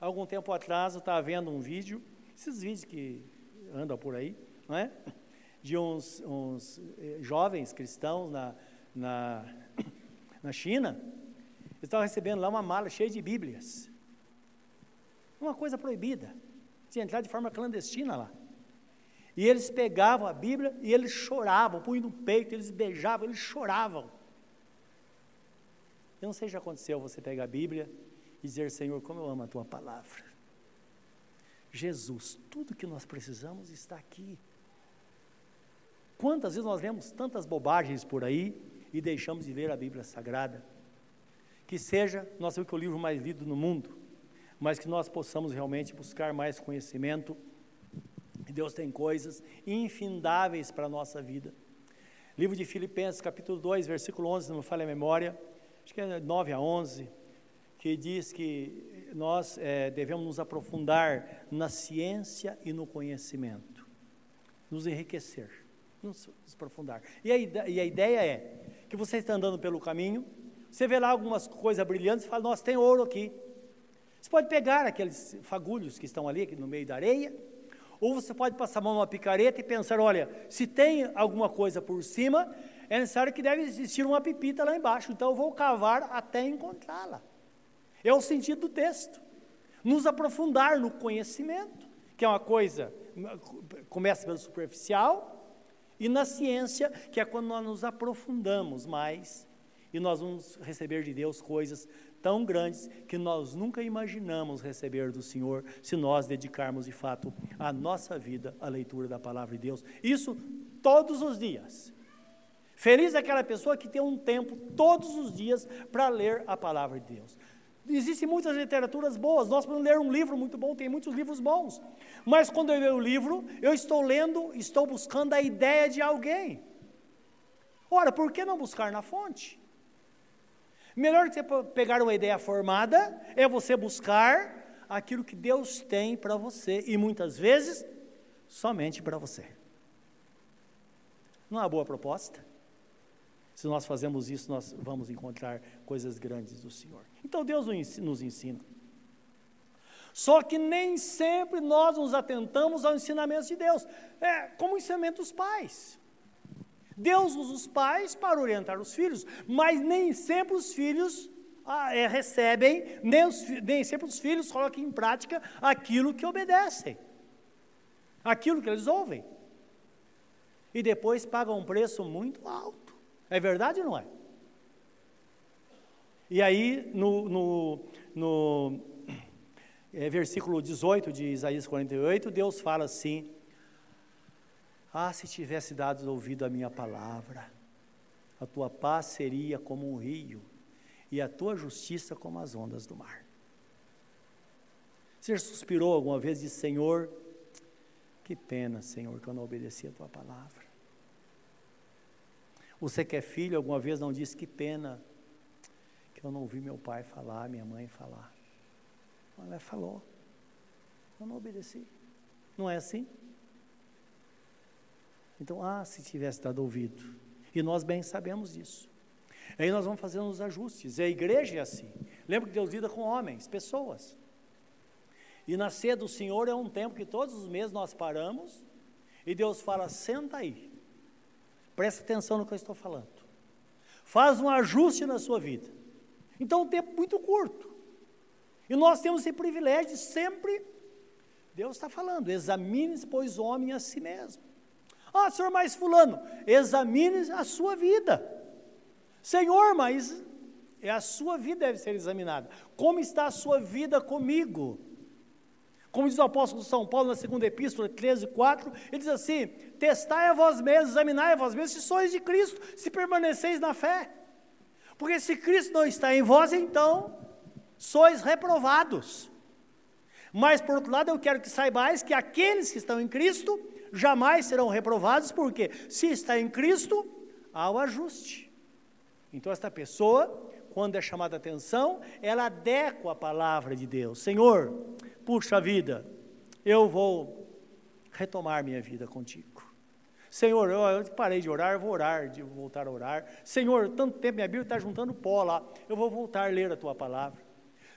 Algum tempo atrás eu estava vendo um vídeo, esses vídeos que andam por aí, não é? de uns, uns eh, jovens cristãos na, na, [coughs] na China, eles estavam recebendo lá uma mala cheia de Bíblias. Uma coisa proibida tinha entrado de forma clandestina lá. E eles pegavam a Bíblia e eles choravam, punham no peito, eles beijavam, eles choravam. Eu não sei se já aconteceu você pegar a Bíblia e dizer, Senhor, como eu amo a tua palavra. Jesus, tudo que nós precisamos está aqui. Quantas vezes nós lemos tantas bobagens por aí e deixamos de ler a Bíblia Sagrada? Que seja, nós sabemos que é o livro mais lido no mundo, mas que nós possamos realmente buscar mais conhecimento. Deus tem coisas infindáveis para a nossa vida. Livro de Filipenses, capítulo 2, versículo 11, não me falha a memória, acho que é 9 a 11, que diz que nós é, devemos nos aprofundar na ciência e no conhecimento, nos enriquecer, nos, aprofundar. E a, e a ideia é que você está andando pelo caminho, você vê lá algumas coisas brilhantes e fala, nossa, tem ouro aqui. Você pode pegar aqueles fagulhos que estão ali no meio da areia, ou você pode passar a mão numa picareta e pensar: olha, se tem alguma coisa por cima, é necessário que deve existir uma pipita lá embaixo, então eu vou cavar até encontrá-la. É o sentido do texto. Nos aprofundar no conhecimento, que é uma coisa, começa pelo superficial, e na ciência, que é quando nós nos aprofundamos mais e nós vamos receber de Deus coisas tão grandes que nós nunca imaginamos receber do Senhor se nós dedicarmos de fato a nossa vida à leitura da palavra de Deus. Isso todos os dias. Feliz é aquela pessoa que tem um tempo todos os dias para ler a palavra de Deus. Existem muitas literaturas boas, nós podemos ler um livro muito bom, tem muitos livros bons. Mas quando eu leio o livro, eu estou lendo, estou buscando a ideia de alguém. Ora, por que não buscar na fonte? Melhor que você pegar uma ideia formada é você buscar aquilo que Deus tem para você e muitas vezes somente para você. Não é uma boa proposta? Se nós fazemos isso, nós vamos encontrar coisas grandes do Senhor. Então Deus nos ensina. Só que nem sempre nós nos atentamos aos ensinamentos de Deus. É como o ensinamento dos pais. Deus usa os pais para orientar os filhos, mas nem sempre os filhos ah, é, recebem, nem, os, nem sempre os filhos colocam em prática aquilo que obedecem, aquilo que eles ouvem. E depois pagam um preço muito alto. É verdade ou não é? E aí, no, no, no é, versículo 18 de Isaías 48, Deus fala assim: ah, se tivesse dado ouvido à minha palavra, a tua paz seria como um rio, e a tua justiça como as ondas do mar. Você suspirou alguma vez e disse, Senhor, que pena, Senhor, que eu não obedeci a tua palavra. Você que é filho, alguma vez não disse que pena que eu não ouvi meu pai falar, minha mãe falar. Ela falou. Eu não obedeci. Não é assim? Então, ah, se tivesse dado ouvido. E nós bem sabemos disso. Aí nós vamos fazendo os ajustes. E a igreja é assim. Lembra que Deus lida com homens, pessoas. E nascer do Senhor é um tempo que todos os meses nós paramos e Deus fala: senta aí. Presta atenção no que eu estou falando. Faz um ajuste na sua vida. Então, um tempo muito curto. E nós temos esse privilégio de sempre. Deus está falando: examine-se, pois, homem a si mesmo. Ah, senhor, mas Fulano, examine a sua vida. Senhor, mas é a sua vida deve ser examinada. Como está a sua vida comigo? Como diz o apóstolo São Paulo na segunda epístola, 13, 4, ele diz assim: Testai a vós mesmos, examinai a vós mesmos se sois de Cristo, se permaneceis na fé. Porque se Cristo não está em vós, então sois reprovados. Mas, por outro lado, eu quero que saibais que aqueles que estão em Cristo jamais serão reprovados, porque se está em Cristo, há o ajuste. Então, esta pessoa, quando é chamada a atenção, ela adequa a palavra de Deus. Senhor, puxa vida, eu vou retomar minha vida contigo. Senhor, eu, parei de orar, vou orar, de voltar a orar. Senhor, tanto tempo minha Bíblia está juntando pó lá, eu vou voltar a ler a tua palavra.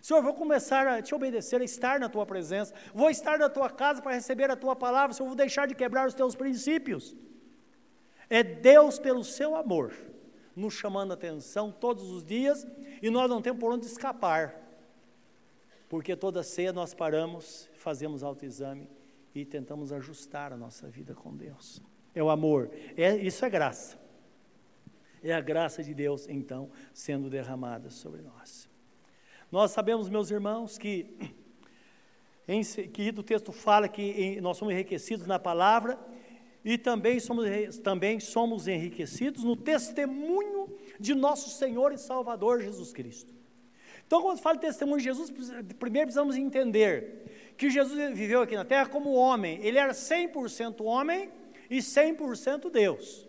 Senhor, vou começar a te obedecer, a estar na tua presença, vou estar na tua casa para receber a tua palavra, Senhor, vou deixar de quebrar os teus princípios. É Deus, pelo seu amor, nos chamando a atenção todos os dias e nós não temos por onde escapar porque toda ceia nós paramos, fazemos autoexame e tentamos ajustar a nossa vida com Deus. É o amor, é, isso é graça. É a graça de Deus, então, sendo derramada sobre nós. Nós sabemos, meus irmãos, que, [clears throat] em, que o texto fala que em, nós somos enriquecidos na palavra e também somos, também somos enriquecidos no testemunho de nosso Senhor e Salvador Jesus Cristo. Então, quando fala testemunho de Jesus, primeiro precisamos entender que Jesus viveu aqui na terra como homem. Ele era 100% homem e 100% Deus.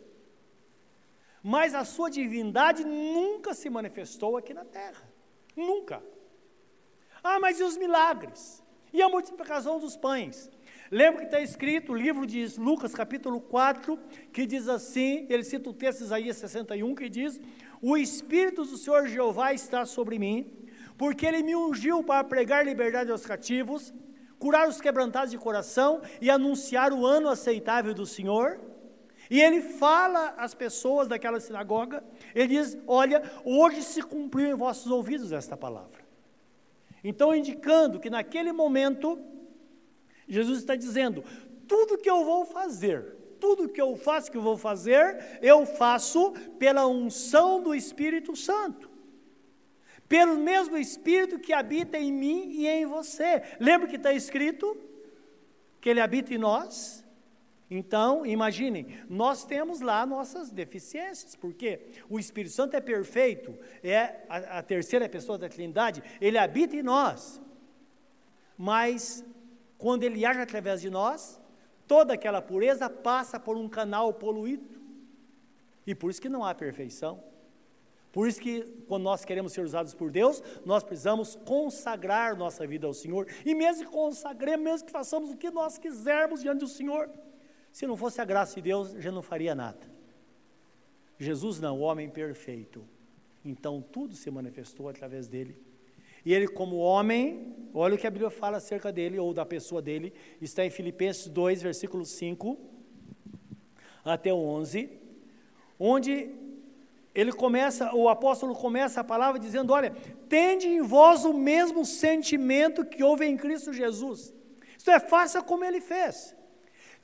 Mas a sua divindade nunca se manifestou aqui na terra. Nunca. Ah, mas e os milagres? E a multiplicação dos pães? Lembra que está escrito o livro de Lucas, capítulo 4, que diz assim: ele cita o texto de Isaías 61, que diz: O Espírito do Senhor Jeová está sobre mim, porque ele me ungiu para pregar liberdade aos cativos, curar os quebrantados de coração e anunciar o ano aceitável do Senhor. E ele fala às pessoas daquela sinagoga, ele diz: Olha, hoje se cumpriu em vossos ouvidos esta palavra. Então, indicando que naquele momento, Jesus está dizendo: tudo que eu vou fazer, tudo que eu faço que eu vou fazer, eu faço pela unção do Espírito Santo pelo mesmo Espírito que habita em mim e em você. Lembra que está escrito que Ele habita em nós? Então, imaginem, nós temos lá nossas deficiências, porque o Espírito Santo é perfeito, é a, a terceira pessoa da Trindade, ele habita em nós. Mas, quando ele age através de nós, toda aquela pureza passa por um canal poluído. E por isso que não há perfeição. Por isso que quando nós queremos ser usados por Deus, nós precisamos consagrar nossa vida ao Senhor. E mesmo que consagremos, mesmo que façamos o que nós quisermos diante do Senhor, se não fosse a graça de Deus, já não faria nada. Jesus não, o homem perfeito. Então tudo se manifestou através dele. E ele, como homem, olha o que a Bíblia fala acerca dele, ou da pessoa dele, está em Filipenses 2, versículo 5 até o 11, onde ele começa, o apóstolo começa a palavra dizendo: Olha, tende em vós o mesmo sentimento que houve em Cristo Jesus. Isto é, faça como ele fez.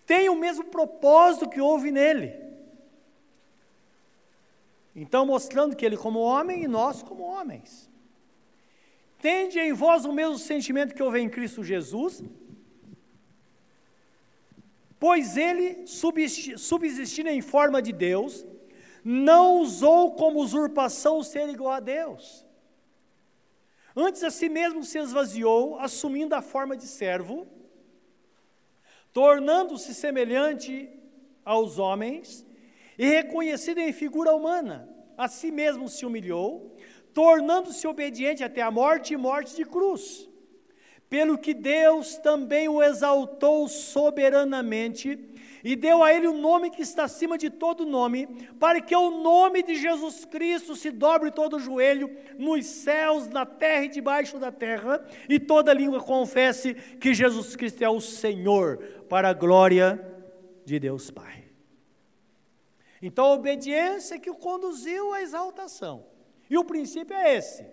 Tenha o mesmo propósito que houve nele. Então, mostrando que ele como homem e nós como homens. Tende em vós o mesmo sentimento que houve em Cristo Jesus, pois ele, subsistindo em forma de Deus, não usou como usurpação ser igual a Deus. Antes a si mesmo se esvaziou, assumindo a forma de servo, tornando-se semelhante aos homens, e reconhecido em figura humana, a si mesmo se humilhou, tornando-se obediente até a morte e morte de cruz. Pelo que Deus também o exaltou soberanamente e deu a ele o nome que está acima de todo nome, para que o nome de Jesus Cristo se dobre todo o joelho nos céus, na terra e debaixo da terra, e toda língua confesse que Jesus Cristo é o Senhor, para a glória de Deus Pai. Então a obediência que o conduziu à exaltação. E o princípio é esse.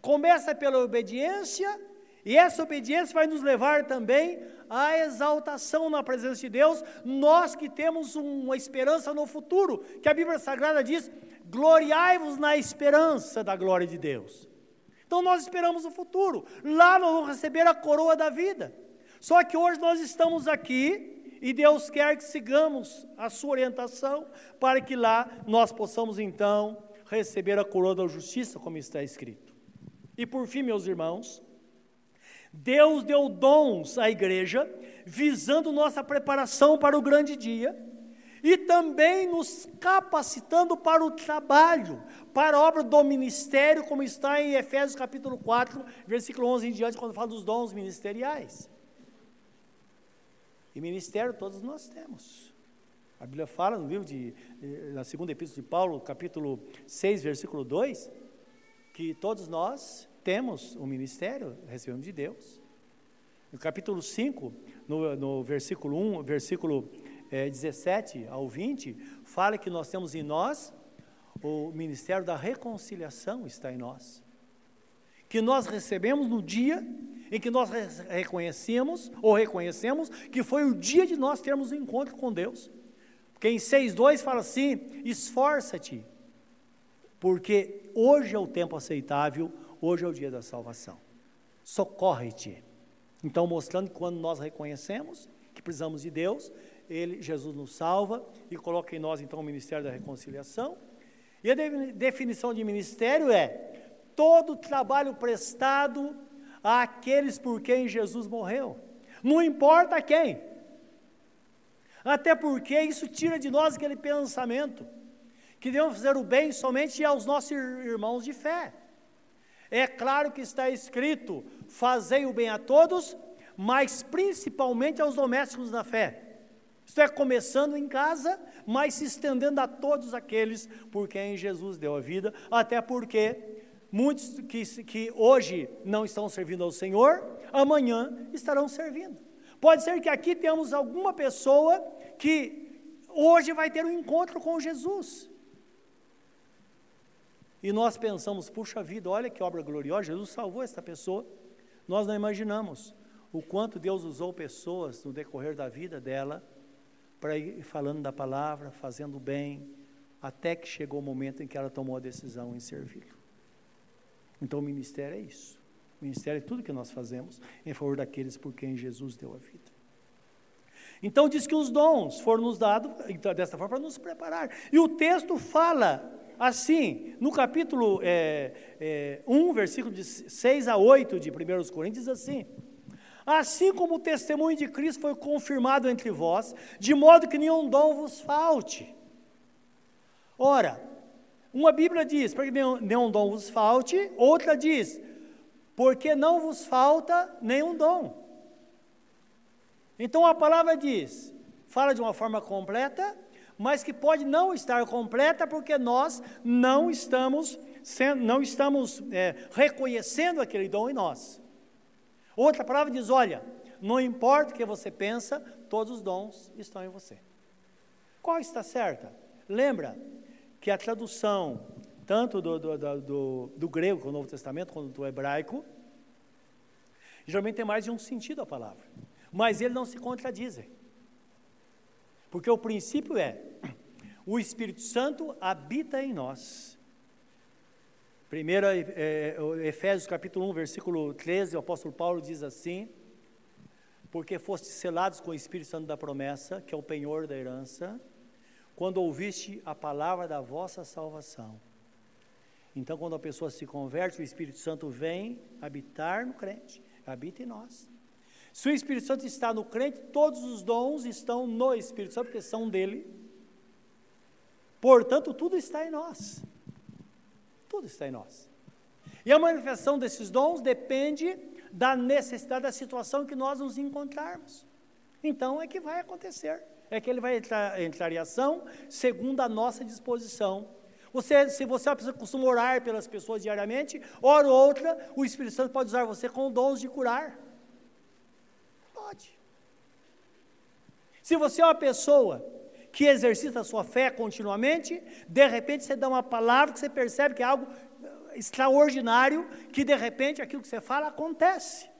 Começa pela obediência, e essa obediência vai nos levar também a exaltação na presença de Deus, nós que temos uma esperança no futuro, que a Bíblia Sagrada diz: gloriai-vos na esperança da glória de Deus. Então nós esperamos o futuro, lá nós vamos receber a coroa da vida. Só que hoje nós estamos aqui e Deus quer que sigamos a sua orientação para que lá nós possamos então receber a coroa da justiça, como está escrito. E por fim, meus irmãos, Deus deu dons à igreja, visando nossa preparação para o grande dia e também nos capacitando para o trabalho, para a obra do ministério, como está em Efésios capítulo 4, versículo 11 em diante, quando fala dos dons ministeriais. E ministério todos nós temos. A Bíblia fala no livro de, na segunda epístola de Paulo, capítulo 6, versículo 2, que todos nós temos um ministério, recebemos de Deus. No capítulo 5, no, no versículo 1, versículo é, 17 ao 20, fala que nós temos em nós o ministério da reconciliação está em nós. Que nós recebemos no dia em que nós reconhecemos ou reconhecemos que foi o dia de nós termos um encontro com Deus. Porque em 6:2 fala assim: "Esforça-te, porque hoje é o tempo aceitável, Hoje é o dia da salvação. Socorre-te. Então, mostrando que quando nós reconhecemos que precisamos de Deus, ele, Jesus nos salva e coloca em nós então o ministério da reconciliação. E a definição de ministério é todo trabalho prestado àqueles por quem Jesus morreu. Não importa quem. Até porque isso tira de nós aquele pensamento que devemos fazer o bem somente aos nossos irmãos de fé. É claro que está escrito: fazei o bem a todos, mas principalmente aos domésticos da fé. Isto é, começando em casa, mas se estendendo a todos aqueles por quem Jesus deu a vida, até porque muitos que, que hoje não estão servindo ao Senhor, amanhã estarão servindo. Pode ser que aqui temos alguma pessoa que hoje vai ter um encontro com Jesus. E nós pensamos, puxa vida, olha que obra gloriosa, Jesus salvou esta pessoa. Nós não imaginamos o quanto Deus usou pessoas no decorrer da vida dela para ir falando da palavra, fazendo bem, até que chegou o momento em que ela tomou a decisão em servi-lo. Então o ministério é isso. O ministério é tudo que nós fazemos em favor daqueles por quem Jesus deu a vida. Então diz que os dons foram nos dados então, desta forma para nos preparar. E o texto fala Assim, no capítulo é, é, 1, versículo de 6 a 8 de 1 Coríntios, diz assim: Assim como o testemunho de Cristo foi confirmado entre vós, de modo que nenhum dom vos falte. Ora, uma Bíblia diz, para que nenhum, nenhum dom vos falte, outra diz, porque não vos falta nenhum dom. Então a palavra diz, fala de uma forma completa, mas que pode não estar completa porque nós não estamos, não estamos é, reconhecendo aquele dom em nós. Outra palavra diz: olha, não importa o que você pensa, todos os dons estão em você. Qual está certa? Lembra que a tradução, tanto do, do, do, do grego, com o Novo Testamento, quanto do hebraico, geralmente tem mais de um sentido a palavra, mas eles não se contradizem. Porque o princípio é: [clears throat] o Espírito Santo habita em nós. Primeiro, é, Efésios capítulo 1, versículo 13, o apóstolo Paulo diz assim: Porque fostes selados com o Espírito Santo da promessa, que é o penhor da herança, quando ouviste a palavra da vossa salvação. Então, quando a pessoa se converte, o Espírito Santo vem habitar no crente, habita em nós. Se o Espírito Santo está no crente, todos os dons estão no Espírito Santo, porque são dele. Portanto, tudo está em nós. Tudo está em nós. E a manifestação desses dons depende da necessidade da situação que nós nos encontrarmos. Então é que vai acontecer. É que ele vai entrar, entrar em ação segundo a nossa disposição. Você, se você é costuma orar pelas pessoas diariamente, hora ou outra, o Espírito Santo pode usar você com dons de curar. Pode. Se você é uma pessoa que exercita a sua fé continuamente, de repente você dá uma palavra que você percebe que é algo extraordinário, que de repente aquilo que você fala acontece.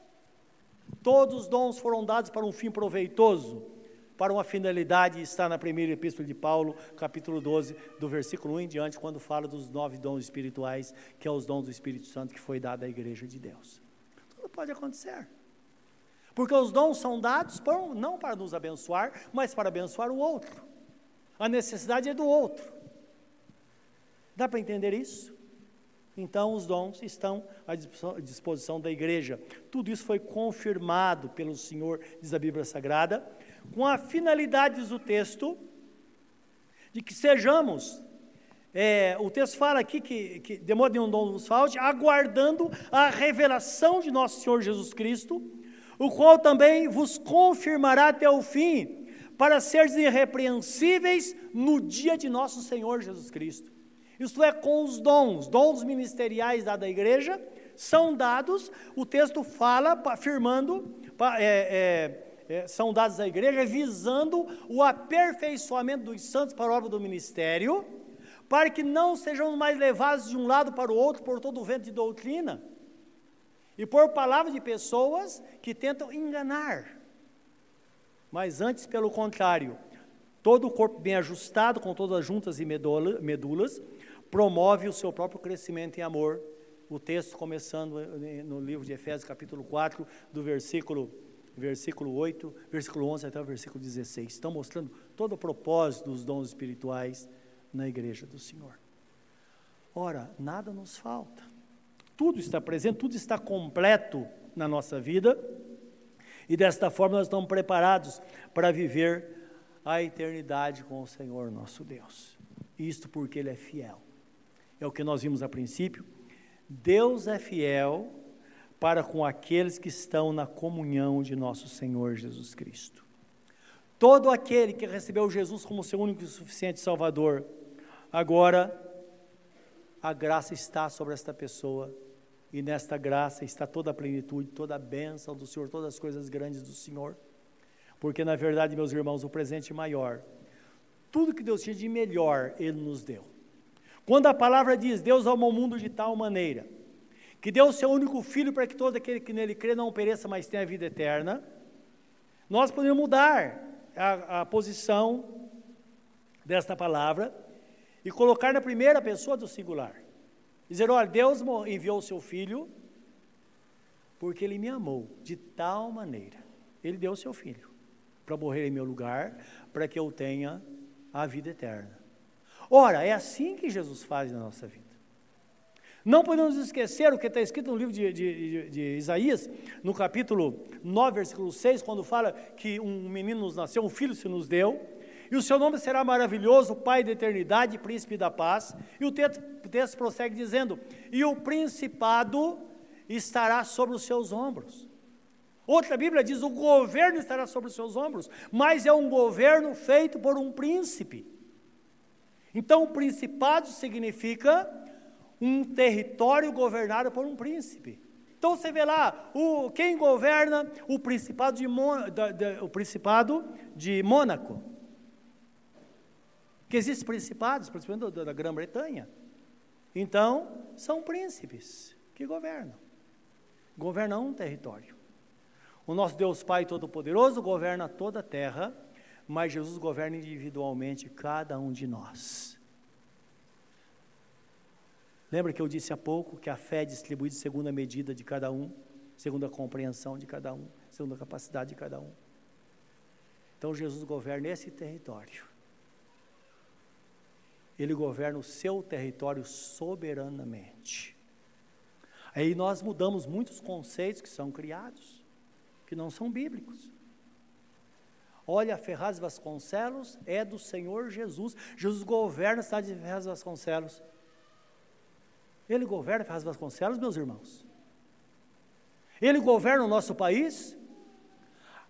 Todos os dons foram dados para um fim proveitoso, para uma finalidade, está na primeira epístola de Paulo, capítulo 12, do versículo 1 em diante, quando fala dos nove dons espirituais, que é os dons do Espírito Santo que foi dado à igreja de Deus. Tudo pode acontecer. Porque os dons são dados por, não para nos abençoar, mas para abençoar o outro. A necessidade é do outro. Dá para entender isso? Então, os dons estão à disposição da igreja. Tudo isso foi confirmado pelo Senhor, diz a Bíblia Sagrada, com a finalidade, diz o texto, de que sejamos. É, o texto fala aqui que, que de modo nenhum dom nos falte, aguardando a revelação de nosso Senhor Jesus Cristo, o qual também vos confirmará até o fim, para seres irrepreensíveis no dia de nosso Senhor Jesus Cristo. Isto é, com os dons, dons ministeriais da igreja, são dados, o texto fala, afirmando, é, é, é, são dados à igreja, visando o aperfeiçoamento dos santos para a obra do ministério, para que não sejamos mais levados de um lado para o outro por todo o vento de doutrina, e por palavras de pessoas que tentam enganar. Mas antes, pelo contrário, todo o corpo bem ajustado, com todas as juntas e medulas, promove o seu próprio crescimento em amor. O texto começando no livro de Efésios, capítulo 4, do versículo, versículo 8, versículo 11 até o versículo 16. Estão mostrando todo o propósito dos dons espirituais na igreja do Senhor. Ora, nada nos falta. Tudo está presente, tudo está completo na nossa vida. E desta forma nós estamos preparados para viver a eternidade com o Senhor nosso Deus. Isto porque Ele é fiel é o que nós vimos a princípio. Deus é fiel para com aqueles que estão na comunhão de nosso Senhor Jesus Cristo. Todo aquele que recebeu Jesus como seu único e suficiente Salvador, agora a graça está sobre esta pessoa, e nesta graça está toda a plenitude, toda a bênção do Senhor, todas as coisas grandes do Senhor. Porque, na verdade, meus irmãos, o presente maior, tudo que Deus tinha de melhor, Ele nos deu. Quando a palavra diz, Deus amou o mundo de tal maneira, que deu o seu único filho para que todo aquele que nele crê não pereça, mas tenha a vida eterna, nós podemos mudar a, a posição desta palavra e colocar na primeira pessoa do singular. Dizer, olha, Deus enviou o seu filho porque ele me amou de tal maneira. Ele deu o seu filho para morrer em meu lugar, para que eu tenha a vida eterna. Ora, é assim que Jesus faz na nossa vida. Não podemos esquecer o que está escrito no livro de, de, de, Isaías, no capítulo 9, versículo 6, quando fala que um menino nos nasceu, um filho se nos deu, e o seu nome será maravilhoso, Pai da eternidade, Príncipe da paz. E o texto, o texto prossegue dizendo: E o principado estará sobre os seus ombros. Outra Bíblia diz: o governo estará sobre os seus ombros, mas é um governo feito por um príncipe. Então, o principado significa um território governado por um príncipe. Então você vê lá, o, quem governa o principado de, da, da, o principado de Mônaco. Que existem principados, principalmente da, da Grã-Bretanha. Então, são príncipes que governam. Governam um território. O nosso Deus Pai Todo-Poderoso governa toda a terra mas Jesus governa individualmente cada um de nós. Lembra que eu disse há pouco que a fé é distribuída segundo a medida de cada um, segundo a compreensão de cada um, segundo a capacidade de cada um. Então Jesus governa esse território. Ele governa o seu território soberanamente. Aí nós mudamos muitos conceitos que são criados, que não são bíblicos. Olha, Ferraz Vasconcelos é do Senhor Jesus. Jesus governa a cidade de Ferraz Vasconcelos. Ele governa Ferraz Vasconcelos, meus irmãos. Ele governa o nosso país.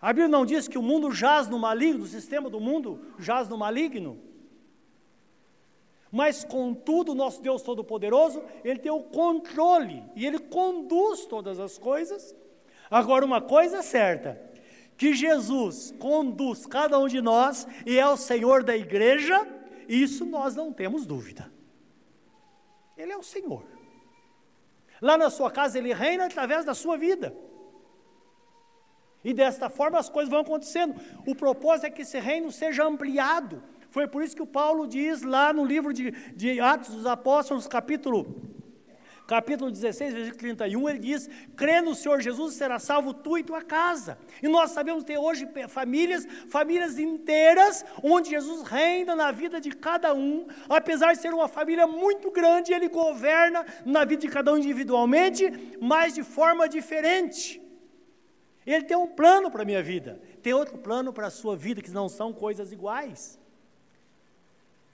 A Bíblia não diz que o mundo jaz no maligno, o sistema do mundo jaz no maligno. Mas, contudo, nosso Deus Todo-Poderoso, Ele tem o controle e Ele conduz todas as coisas. Agora, uma coisa é certa: que Jesus conduz cada um de nós e é o Senhor da igreja, isso nós não temos dúvida. Ele é o Senhor. Lá na sua casa, Ele reina através da sua vida. E desta forma as coisas vão acontecendo. O propósito é que esse reino seja ampliado foi por isso que o Paulo diz lá no livro de, de Atos dos Apóstolos, capítulo capítulo 16, versículo 31, ele diz: crê no Senhor Jesus, será salvo tu e tua casa. E nós sabemos ter hoje famílias, famílias inteiras, onde Jesus reina na vida de cada um, apesar de ser uma família muito grande, ele governa na vida de cada um individualmente, mas de forma diferente. Ele tem um plano para a minha vida, tem outro plano para a sua vida, que não são coisas iguais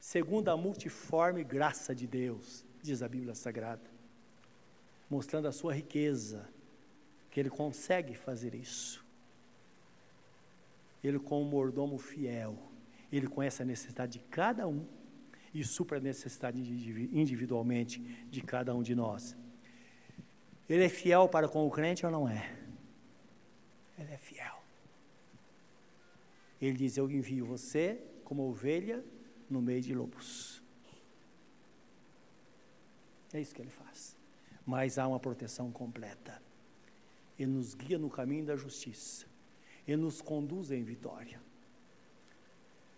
segundo a multiforme graça de Deus, diz a Bíblia Sagrada, mostrando a sua riqueza, que ele consegue fazer isso. Ele, como mordomo fiel, ele conhece a necessidade de cada um e supra a necessidade individualmente de cada um de nós. Ele é fiel para com o crente ou não é? Ele é fiel. Ele diz: Eu envio você como ovelha no meio de lobos. É isso que ele faz. Mas há uma proteção completa. Ele nos guia no caminho da justiça. Ele nos conduz em vitória.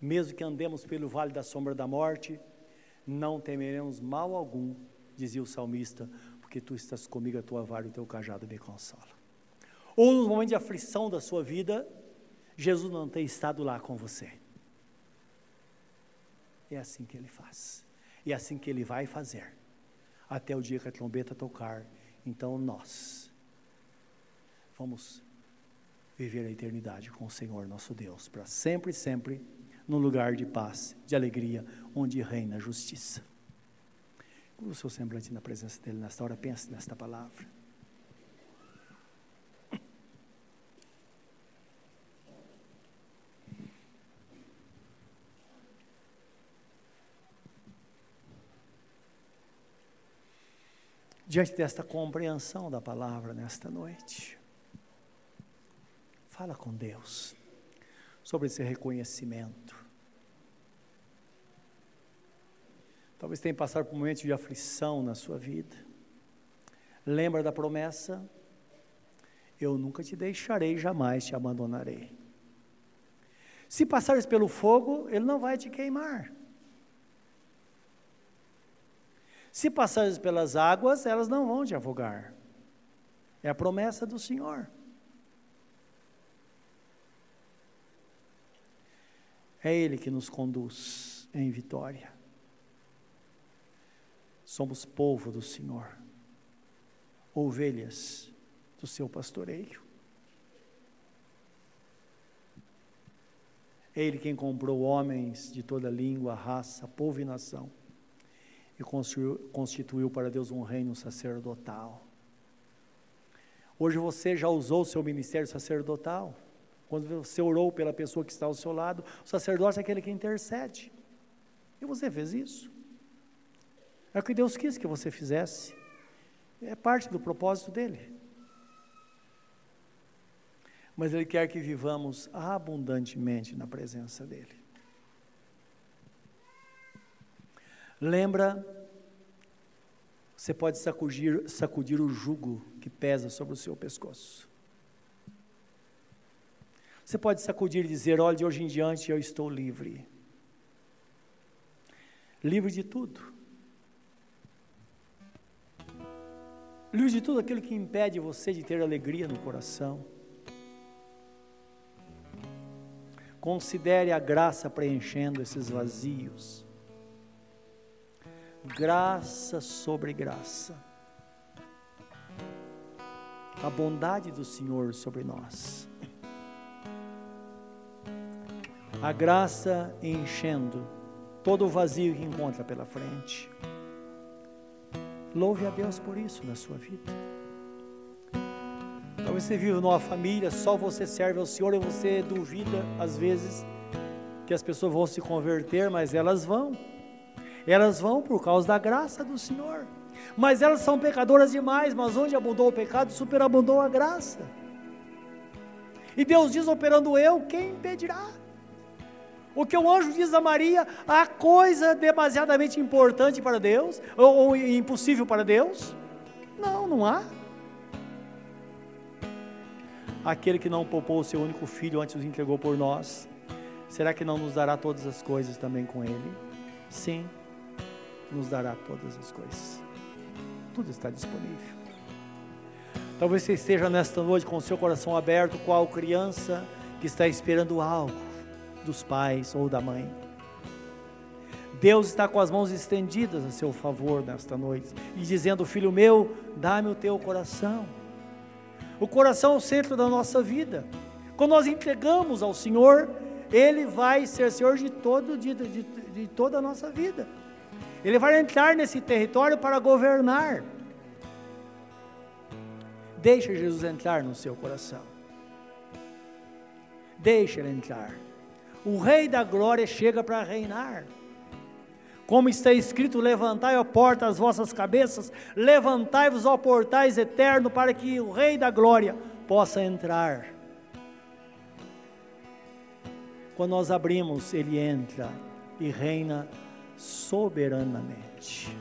Mesmo que andemos pelo vale da sombra da morte, não temeremos mal algum, dizia o salmista, porque tu estás comigo, a tua vara e o teu cajado me consola. Ou nos momentos de aflição da sua vida, Jesus não tem estado lá com você. É assim que ele faz. E é assim que ele vai fazer. Até o dia que a trombeta tocar. Então nós vamos viver a eternidade com o Senhor nosso Deus, para sempre e sempre, num lugar de paz, de alegria, onde reina a justiça. Com o seu semblante na presença dele nesta hora, pense nesta palavra. Diante desta compreensão da palavra nesta noite. Fala com Deus sobre esse reconhecimento. Talvez tenha passado por um momento de aflição na sua vida. Lembra da promessa? Eu nunca te deixarei, jamais te abandonarei. Se passares pelo fogo, ele não vai te queimar. Se passares pelas águas, elas não vão te afogar. É a promessa do Senhor. É Ele que nos conduz em vitória. Somos povo do Senhor, ovelhas do seu pastoreio. É Ele quem comprou homens de toda língua, raça, povo e nação e constituiu, para Deus um reino sacerdotal. Hoje você já usou o seu ministério sacerdotal. Quando você orou pela pessoa que está ao seu lado, o sacerdote é aquele que intercede. E você fez isso. É o que Deus quis que você fizesse. É parte do propósito dele. Mas Ele quer que vivamos abundantemente na presença dEle. Lembra, você pode sacudir, sacudir o jugo que pesa sobre o seu pescoço. Você pode sacudir e dizer: olha, de hoje em diante eu estou livre. Livre de tudo. Livre de tudo aquilo que impede você de ter alegria no coração. Considere a graça preenchendo esses vazios graça sobre graça. A bondade do Senhor sobre nós. A graça enchendo todo o vazio que encontra pela frente. Louve a Deus por isso na sua vida. Talvez você vive numa família, só você serve ao Senhor e você duvida, às vezes, que as pessoas vão se converter, mas elas vão. Elas vão por causa da graça do Senhor. Mas elas são pecadoras demais, mas onde abundou o pecado, superabundou a graça. E Deus diz: operando eu, quem impedirá? O que o anjo diz a Maria, a coisa demasiadamente importante para Deus, ou, ou impossível para Deus? Não, não há. Aquele que não poupou o seu único filho antes os entregou por nós, será que não nos dará todas as coisas também com ele? Sim, nos dará todas as coisas. Tudo está disponível. Talvez você esteja nesta noite com o seu coração aberto, qual criança que está esperando algo dos pais ou da mãe. Deus está com as mãos estendidas a seu favor nesta noite e dizendo: Filho meu, dá-me o teu coração. O coração é o centro da nossa vida. Quando nós entregamos ao Senhor, Ele vai ser Senhor de, todo, de, de, de toda a nossa vida. Ele vai entrar nesse território para governar. Deixa Jesus entrar no seu coração. Deixa ele entrar. O Rei da Glória chega para reinar. Como está escrito: Levantai, a porta, as vossas cabeças, levantai-vos, ó portais eterno, para que o Rei da Glória possa entrar. Quando nós abrimos, ele entra e reina soberanamente.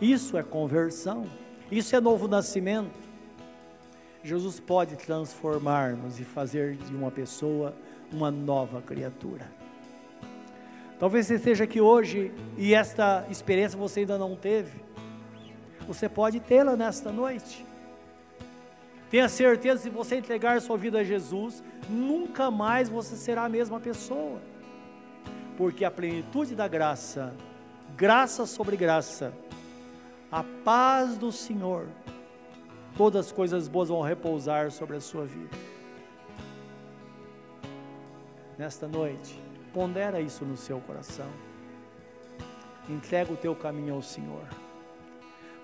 Isso é conversão, isso é novo nascimento. Jesus pode transformar-nos e fazer de uma pessoa uma nova criatura. Talvez você esteja aqui hoje e esta experiência você ainda não teve. Você pode tê-la nesta noite. Tenha certeza, se você entregar sua vida a Jesus, nunca mais você será a mesma pessoa. Porque a plenitude da graça, graça sobre graça, a paz do Senhor, todas as coisas boas vão repousar sobre a sua vida. Nesta noite, pondera isso no seu coração. Entrega o teu caminho ao Senhor.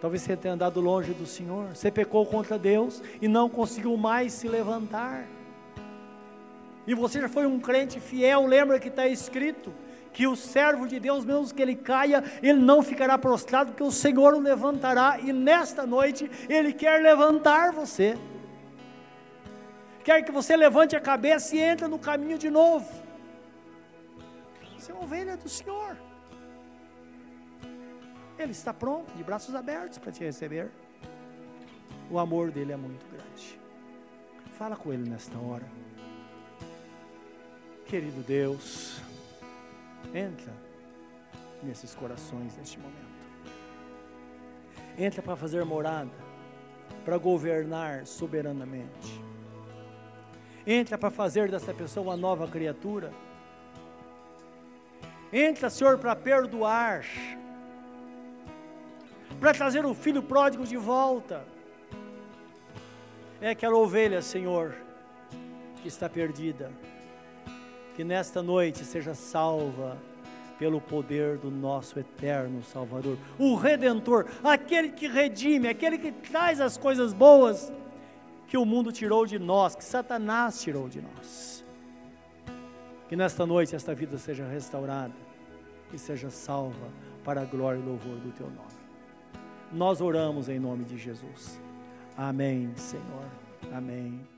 Talvez você tenha andado longe do Senhor, você pecou contra Deus e não conseguiu mais se levantar. E você já foi um crente fiel, lembra que está escrito: que o servo de Deus, mesmo que ele caia, ele não ficará prostrado, porque o Senhor o levantará, e nesta noite ele quer levantar você. Quer que você levante a cabeça e entre no caminho de novo. Você é ovelha do Senhor. Ele está pronto, de braços abertos para te receber. O amor dele é muito grande. Fala com ele nesta hora. Querido Deus, Entra nesses corações neste momento. Entra para fazer morada, para governar soberanamente. Entra para fazer dessa pessoa uma nova criatura. Entra, Senhor, para perdoar, para trazer o filho pródigo de volta. É aquela ovelha, Senhor, que está perdida que nesta noite seja salva pelo poder do nosso eterno Salvador, o Redentor, aquele que redime, aquele que traz as coisas boas que o mundo tirou de nós, que Satanás tirou de nós. Que nesta noite esta vida seja restaurada e seja salva para a glória e louvor do teu nome. Nós oramos em nome de Jesus. Amém, Senhor. Amém.